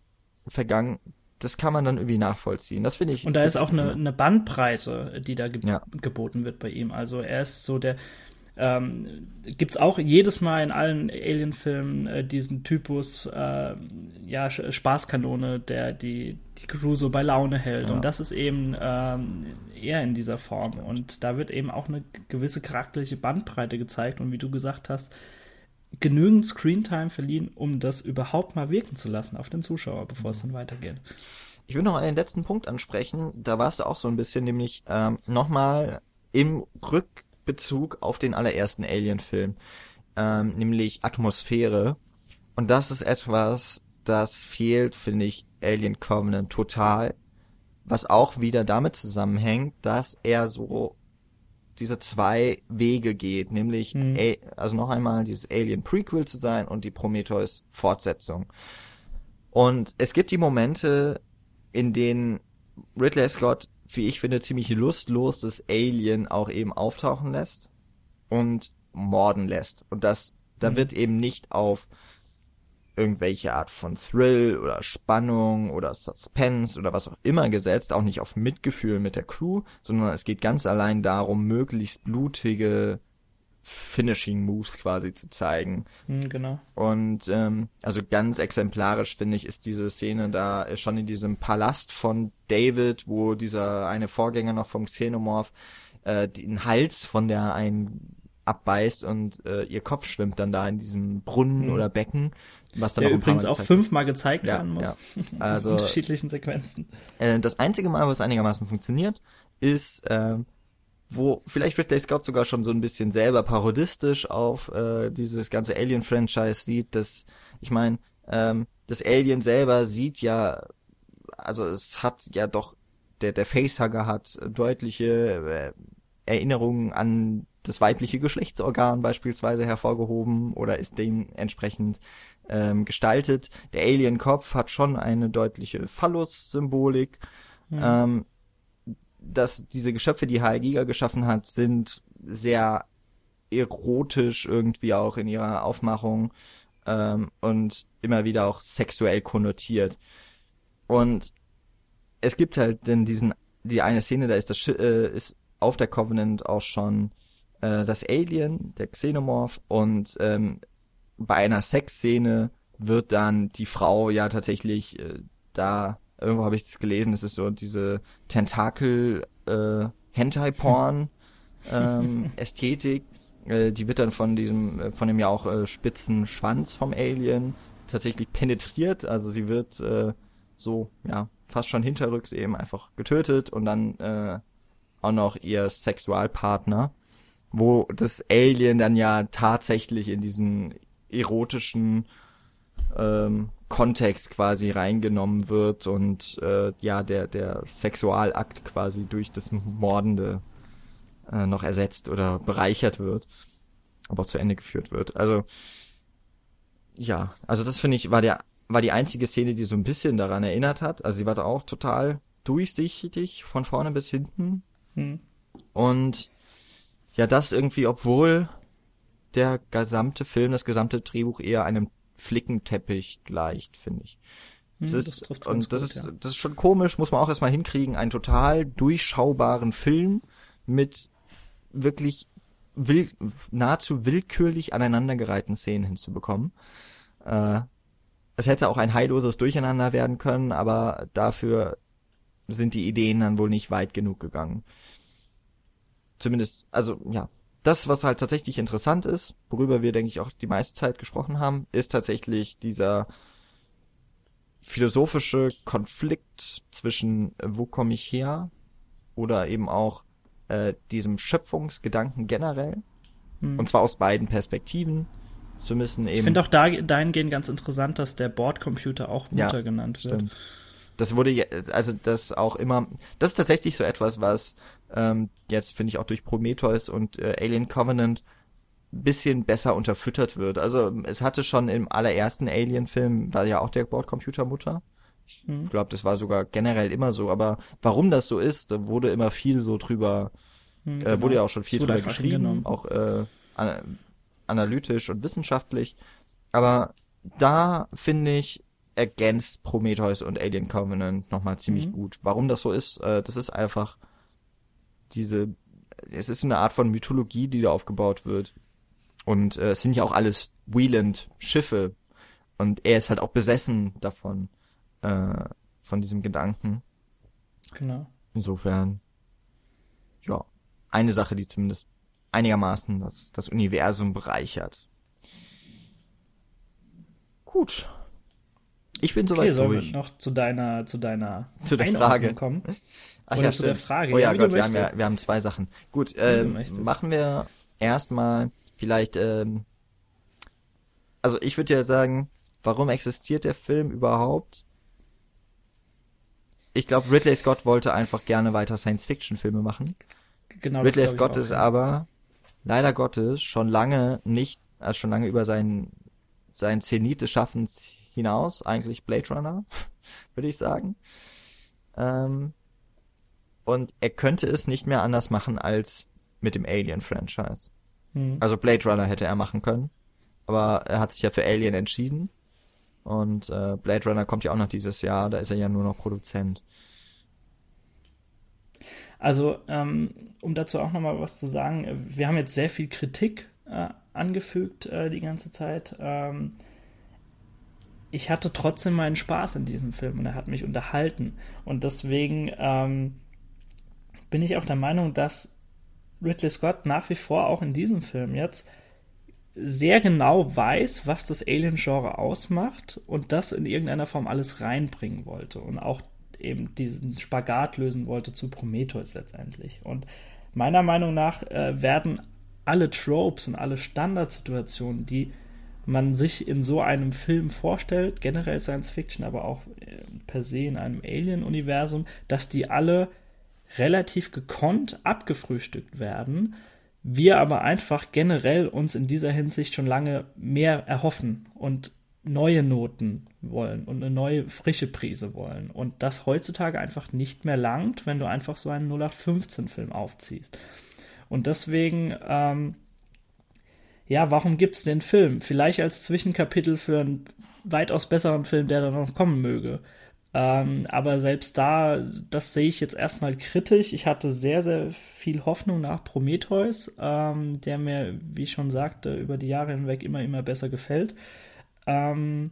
vergangen, das kann man dann irgendwie nachvollziehen. Das finde ich. Und da ist auch eine, eine Bandbreite, die da ge ja. geboten wird bei ihm. Also er ist so der. Ähm, Gibt auch jedes Mal in allen Alien-Filmen äh, diesen Typus, äh, ja, Spaßkanone, der die, die Crew so bei Laune hält. Ja. Und das ist eben ähm, eher in dieser Form. Und da wird eben auch eine gewisse charakterliche Bandbreite gezeigt. Und wie du gesagt hast, genügend Screentime verliehen, um das überhaupt mal wirken zu lassen auf den Zuschauer, bevor es dann weitergeht. Ich will noch einen letzten Punkt ansprechen. Da warst du auch so ein bisschen, nämlich ähm, nochmal im Rückbezug auf den allerersten Alien-Film, ähm, nämlich Atmosphäre. Und das ist etwas, das fehlt, finde ich, Alien Covenant total. Was auch wieder damit zusammenhängt, dass er so diese zwei Wege geht, nämlich mhm. also noch einmal dieses Alien Prequel zu sein und die Prometheus Fortsetzung. Und es gibt die Momente, in denen Ridley Scott, wie ich finde, ziemlich lustlos das Alien auch eben auftauchen lässt und morden lässt. Und das, da mhm. wird eben nicht auf irgendwelche Art von Thrill oder Spannung oder Suspense oder was auch immer gesetzt, auch nicht auf Mitgefühl mit der Crew, sondern es geht ganz allein darum, möglichst blutige Finishing Moves quasi zu zeigen. Mhm, genau. Und ähm, also ganz exemplarisch finde ich ist diese Szene da schon in diesem Palast von David, wo dieser eine Vorgänger noch vom Xenomorph äh, den Hals von der einen abbeißt und äh, ihr Kopf schwimmt dann da in diesem Brunnen mhm. oder Becken was dann Der übrigens auch fünfmal gezeigt ja, werden muss. Ja. Also, in unterschiedlichen Sequenzen. Äh, das einzige Mal, wo es einigermaßen funktioniert, ist, äh, wo vielleicht Ridley Scott sogar schon so ein bisschen selber parodistisch auf äh, dieses ganze Alien-Franchise sieht, dass, ich meine, ähm, das Alien selber sieht ja, also es hat ja doch, der, der Facehugger hat deutliche äh, Erinnerungen an das weibliche Geschlechtsorgan beispielsweise hervorgehoben oder ist dementsprechend ähm, gestaltet. Der Alien-Kopf hat schon eine deutliche Phallus-Symbolik. Mhm. Ähm, dass diese Geschöpfe, die H.R. Giga geschaffen hat, sind sehr erotisch irgendwie auch in ihrer Aufmachung ähm, und immer wieder auch sexuell konnotiert. Und es gibt halt denn diesen, die eine Szene, da ist das äh, ist auf der Covenant auch schon äh, das Alien, der Xenomorph und ähm, bei einer Sexszene wird dann die Frau ja tatsächlich äh, da irgendwo habe ich das gelesen, das ist so diese Tentakel äh, Hentai Porn ähm, Ästhetik, äh, die wird dann von diesem äh, von dem ja auch äh, spitzen Schwanz vom Alien tatsächlich penetriert, also sie wird äh, so ja fast schon hinterrücks eben einfach getötet und dann äh, auch noch ihr Sexualpartner, wo das Alien dann ja tatsächlich in diesen erotischen ähm, Kontext quasi reingenommen wird und äh, ja der der Sexualakt quasi durch das Mordende äh, noch ersetzt oder bereichert wird. aber auch zu Ende geführt wird. Also ja, also das finde ich war der war die einzige Szene, die so ein bisschen daran erinnert hat. Also sie war da auch total durchsichtig von vorne bis hinten. Hm. Und ja, das irgendwie, obwohl der gesamte Film, das gesamte Drehbuch eher einem Flickenteppich gleicht, finde ich. Das hm, ist, das und das gut, ist, ja. das ist schon komisch, muss man auch erstmal hinkriegen, einen total durchschaubaren Film mit wirklich will, nahezu willkürlich aneinandergereihten Szenen hinzubekommen. Äh, es hätte auch ein heilloses Durcheinander werden können, aber dafür sind die Ideen dann wohl nicht weit genug gegangen. Zumindest, also ja, das, was halt tatsächlich interessant ist, worüber wir, denke ich, auch die meiste Zeit gesprochen haben, ist tatsächlich dieser philosophische Konflikt zwischen äh, wo komme ich her oder eben auch äh, diesem Schöpfungsgedanken generell. Hm. Und zwar aus beiden Perspektiven. Zu müssen eben. Ich finde auch da, dahingehend ganz interessant, dass der Bordcomputer auch Mutter ja, genannt wird. Stimmt. Das wurde, also das auch immer, das ist tatsächlich so etwas, was ähm, jetzt finde ich auch durch Prometheus und äh, Alien Covenant bisschen besser unterfüttert wird. Also es hatte schon im allerersten Alien-Film, war ja auch der Bordcomputer Mutter. Ich hm. glaube, das war sogar generell immer so, aber warum das so ist, da wurde immer viel so drüber, hm, genau. äh, wurde ja auch schon viel drüber geschrieben, genommen. auch äh, an, analytisch und wissenschaftlich. Aber da finde ich, ergänzt Prometheus und Alien Covenant nochmal ziemlich mhm. gut. Warum das so ist, äh, das ist einfach diese, es ist eine Art von Mythologie, die da aufgebaut wird. Und äh, es sind ja auch alles Wieland-Schiffe. Und er ist halt auch besessen davon, äh, von diesem Gedanken. Genau. Insofern, ja, eine Sache, die zumindest einigermaßen das, das Universum bereichert. Gut, ich bin soweit okay, sollen wir noch zu deiner, zu deiner zu der Frage kommen? Ach Oder ja, zu stimmt. der Frage. Oh ja, ja Gott, wir haben ja, wir haben zwei Sachen. Gut, ähm, machen wir erstmal vielleicht, ähm, also ich würde ja sagen, warum existiert der Film überhaupt? Ich glaube, Ridley Scott wollte einfach gerne weiter Science-Fiction-Filme machen. Genau. Ridley Scott auch, ist ja. aber leider Gottes schon lange nicht, also schon lange über seinen sein Zenit des Schaffens hinaus, eigentlich Blade Runner, würde ich sagen. Ähm, und er könnte es nicht mehr anders machen als mit dem Alien-Franchise. Hm. Also Blade Runner hätte er machen können, aber er hat sich ja für Alien entschieden. Und äh, Blade Runner kommt ja auch noch dieses Jahr, da ist er ja nur noch Produzent. Also, ähm, um dazu auch nochmal was zu sagen, wir haben jetzt sehr viel Kritik äh, angefügt äh, die ganze Zeit. Ähm, ich hatte trotzdem meinen Spaß in diesem Film und er hat mich unterhalten. Und deswegen ähm, bin ich auch der Meinung, dass Ridley Scott nach wie vor auch in diesem Film jetzt sehr genau weiß, was das Alien-Genre ausmacht und das in irgendeiner Form alles reinbringen wollte und auch eben diesen Spagat lösen wollte zu Prometheus letztendlich. Und meiner Meinung nach äh, werden alle Tropes und alle Standardsituationen, die man sich in so einem Film vorstellt, generell Science Fiction, aber auch äh, per se in einem Alien-Universum, dass die alle relativ gekonnt abgefrühstückt werden, wir aber einfach generell uns in dieser Hinsicht schon lange mehr erhoffen und neue Noten wollen und eine neue frische Prise wollen und das heutzutage einfach nicht mehr langt, wenn du einfach so einen 0815-Film aufziehst. Und deswegen ähm, ja, warum gibt's den Film? Vielleicht als Zwischenkapitel für einen weitaus besseren Film, der da noch kommen möge. Ähm, aber selbst da, das sehe ich jetzt erstmal kritisch. Ich hatte sehr, sehr viel Hoffnung nach Prometheus, ähm, der mir, wie ich schon sagte, über die Jahre hinweg immer, immer besser gefällt. Ähm,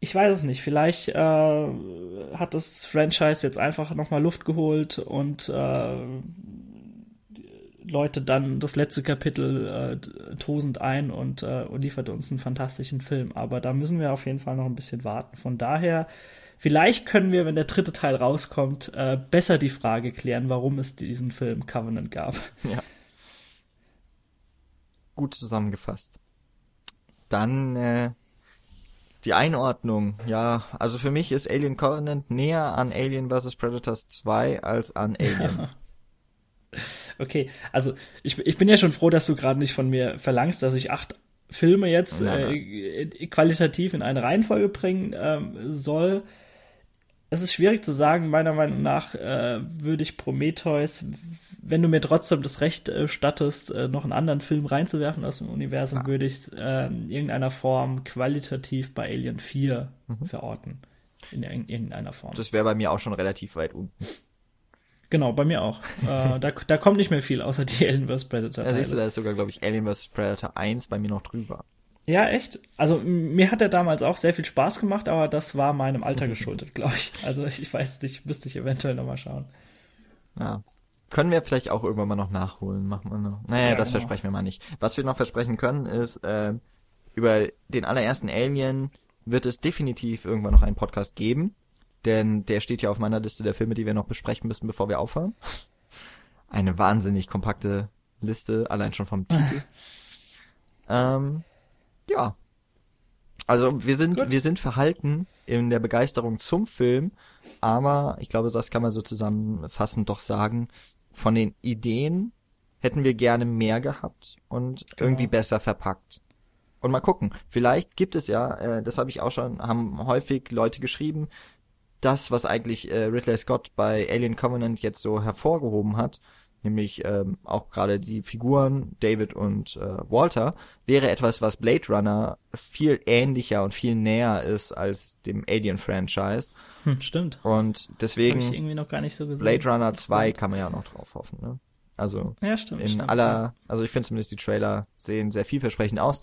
ich weiß es nicht. Vielleicht äh, hat das Franchise jetzt einfach nochmal Luft geholt und äh, Leute dann das letzte Kapitel äh, tosend ein und, äh, und liefert uns einen fantastischen Film. Aber da müssen wir auf jeden Fall noch ein bisschen warten. Von daher, vielleicht können wir, wenn der dritte Teil rauskommt, äh, besser die Frage klären, warum es diesen Film Covenant gab. Ja. Gut zusammengefasst. Dann äh, die Einordnung. Ja, also für mich ist Alien Covenant näher an Alien vs. Predators 2 als an Alien. Okay, also ich, ich bin ja schon froh, dass du gerade nicht von mir verlangst, dass ich acht Filme jetzt äh, qualitativ in eine Reihenfolge bringen ähm, soll. Es ist schwierig zu sagen, meiner Meinung nach äh, würde ich Prometheus, wenn du mir trotzdem das Recht äh, stattest, äh, noch einen anderen Film reinzuwerfen aus dem Universum, ja. würde ich äh, in irgendeiner Form qualitativ bei Alien 4 mhm. verorten. In, in irgendeiner Form. Das wäre bei mir auch schon relativ weit unten. Genau, bei mir auch. äh, da, da kommt nicht mehr viel, außer die Alien vs. Predator. Ja, siehst du, da ist sogar, glaube ich, Alien vs. Predator 1 bei mir noch drüber. Ja, echt. Also mir hat er damals auch sehr viel Spaß gemacht, aber das war meinem Alter geschuldet, glaube ich. Also ich weiß nicht, müsste ich eventuell nochmal schauen. Ja. Können wir vielleicht auch irgendwann mal noch nachholen. Machen wir noch. Naja, ja, das genau. versprechen wir mal nicht. Was wir noch versprechen können, ist, äh, über den allerersten Alien wird es definitiv irgendwann noch einen Podcast geben. Denn der steht ja auf meiner Liste der Filme, die wir noch besprechen müssen, bevor wir aufhören. Eine wahnsinnig kompakte Liste, allein schon vom Titel. ähm, ja. Also wir sind, Gut. wir sind verhalten in der Begeisterung zum Film, aber ich glaube, das kann man so zusammenfassend doch sagen. Von den Ideen hätten wir gerne mehr gehabt und genau. irgendwie besser verpackt. Und mal gucken, vielleicht gibt es ja, äh, das habe ich auch schon, haben häufig Leute geschrieben, das, was eigentlich äh, Ridley Scott bei Alien Covenant jetzt so hervorgehoben hat, nämlich ähm, auch gerade die Figuren David und äh, Walter, wäre etwas, was Blade Runner viel ähnlicher und viel näher ist als dem Alien-Franchise. Hm, stimmt. Und deswegen so. Blade Runner 2 kann man ja auch noch drauf hoffen. Ne? Also ja, stimmt, in stimmt, aller, ja. also ich finde zumindest die Trailer sehen sehr vielversprechend aus.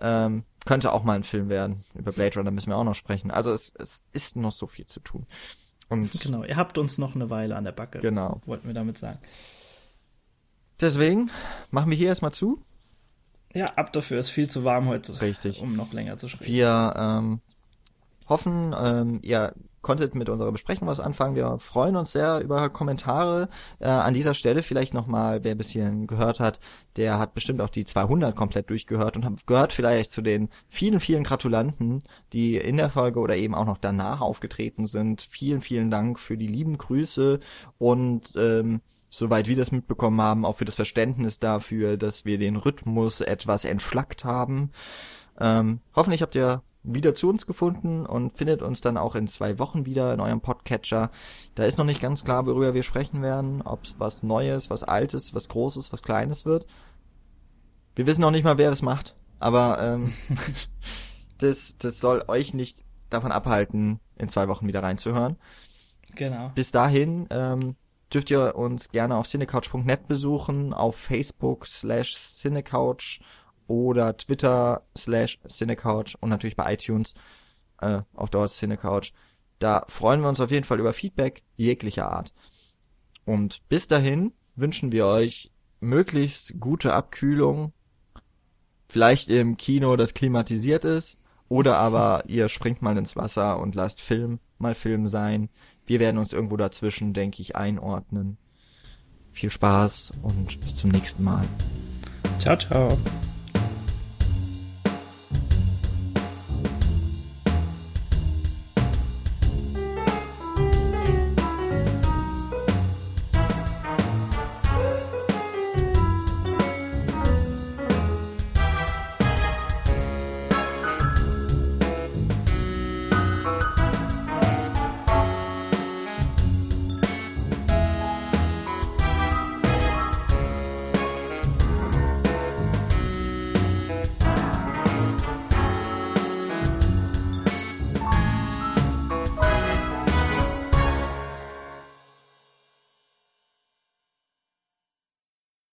Ähm, könnte auch mal ein Film werden. Über Blade Runner müssen wir auch noch sprechen. Also es, es ist noch so viel zu tun. Und genau, ihr habt uns noch eine Weile an der Backe. Genau. Wollten wir damit sagen. Deswegen machen wir hier erstmal zu. Ja, ab dafür ist viel zu warm heute. Richtig. Um noch länger zu schreiben. Wir ähm, hoffen, ähm, ihr konntet mit unserer Besprechung was anfangen. Wir freuen uns sehr über Kommentare. Äh, an dieser Stelle vielleicht nochmal, wer bis hierhin gehört hat, der hat bestimmt auch die 200 komplett durchgehört und hat gehört vielleicht zu den vielen, vielen Gratulanten, die in der Folge oder eben auch noch danach aufgetreten sind. Vielen, vielen Dank für die lieben Grüße und ähm, soweit wir das mitbekommen haben, auch für das Verständnis dafür, dass wir den Rhythmus etwas entschlackt haben. Ähm, hoffentlich habt ihr wieder zu uns gefunden und findet uns dann auch in zwei Wochen wieder in eurem Podcatcher. Da ist noch nicht ganz klar, worüber wir sprechen werden, ob es was Neues, was Altes, was Großes, was Kleines wird. Wir wissen noch nicht mal, wer es macht, aber ähm, das, das soll euch nicht davon abhalten, in zwei Wochen wieder reinzuhören. Genau. Bis dahin ähm, dürft ihr uns gerne auf cinecouch.net besuchen, auf Facebook slash cinecouch oder Twitter slash Cinecouch und natürlich bei iTunes äh, auf dort Cinecouch. Da freuen wir uns auf jeden Fall über Feedback jeglicher Art. Und bis dahin wünschen wir euch möglichst gute Abkühlung. Vielleicht im Kino, das klimatisiert ist. Oder aber ihr springt mal ins Wasser und lasst Film mal Film sein. Wir werden uns irgendwo dazwischen, denke ich, einordnen. Viel Spaß und bis zum nächsten Mal. Ciao, ciao.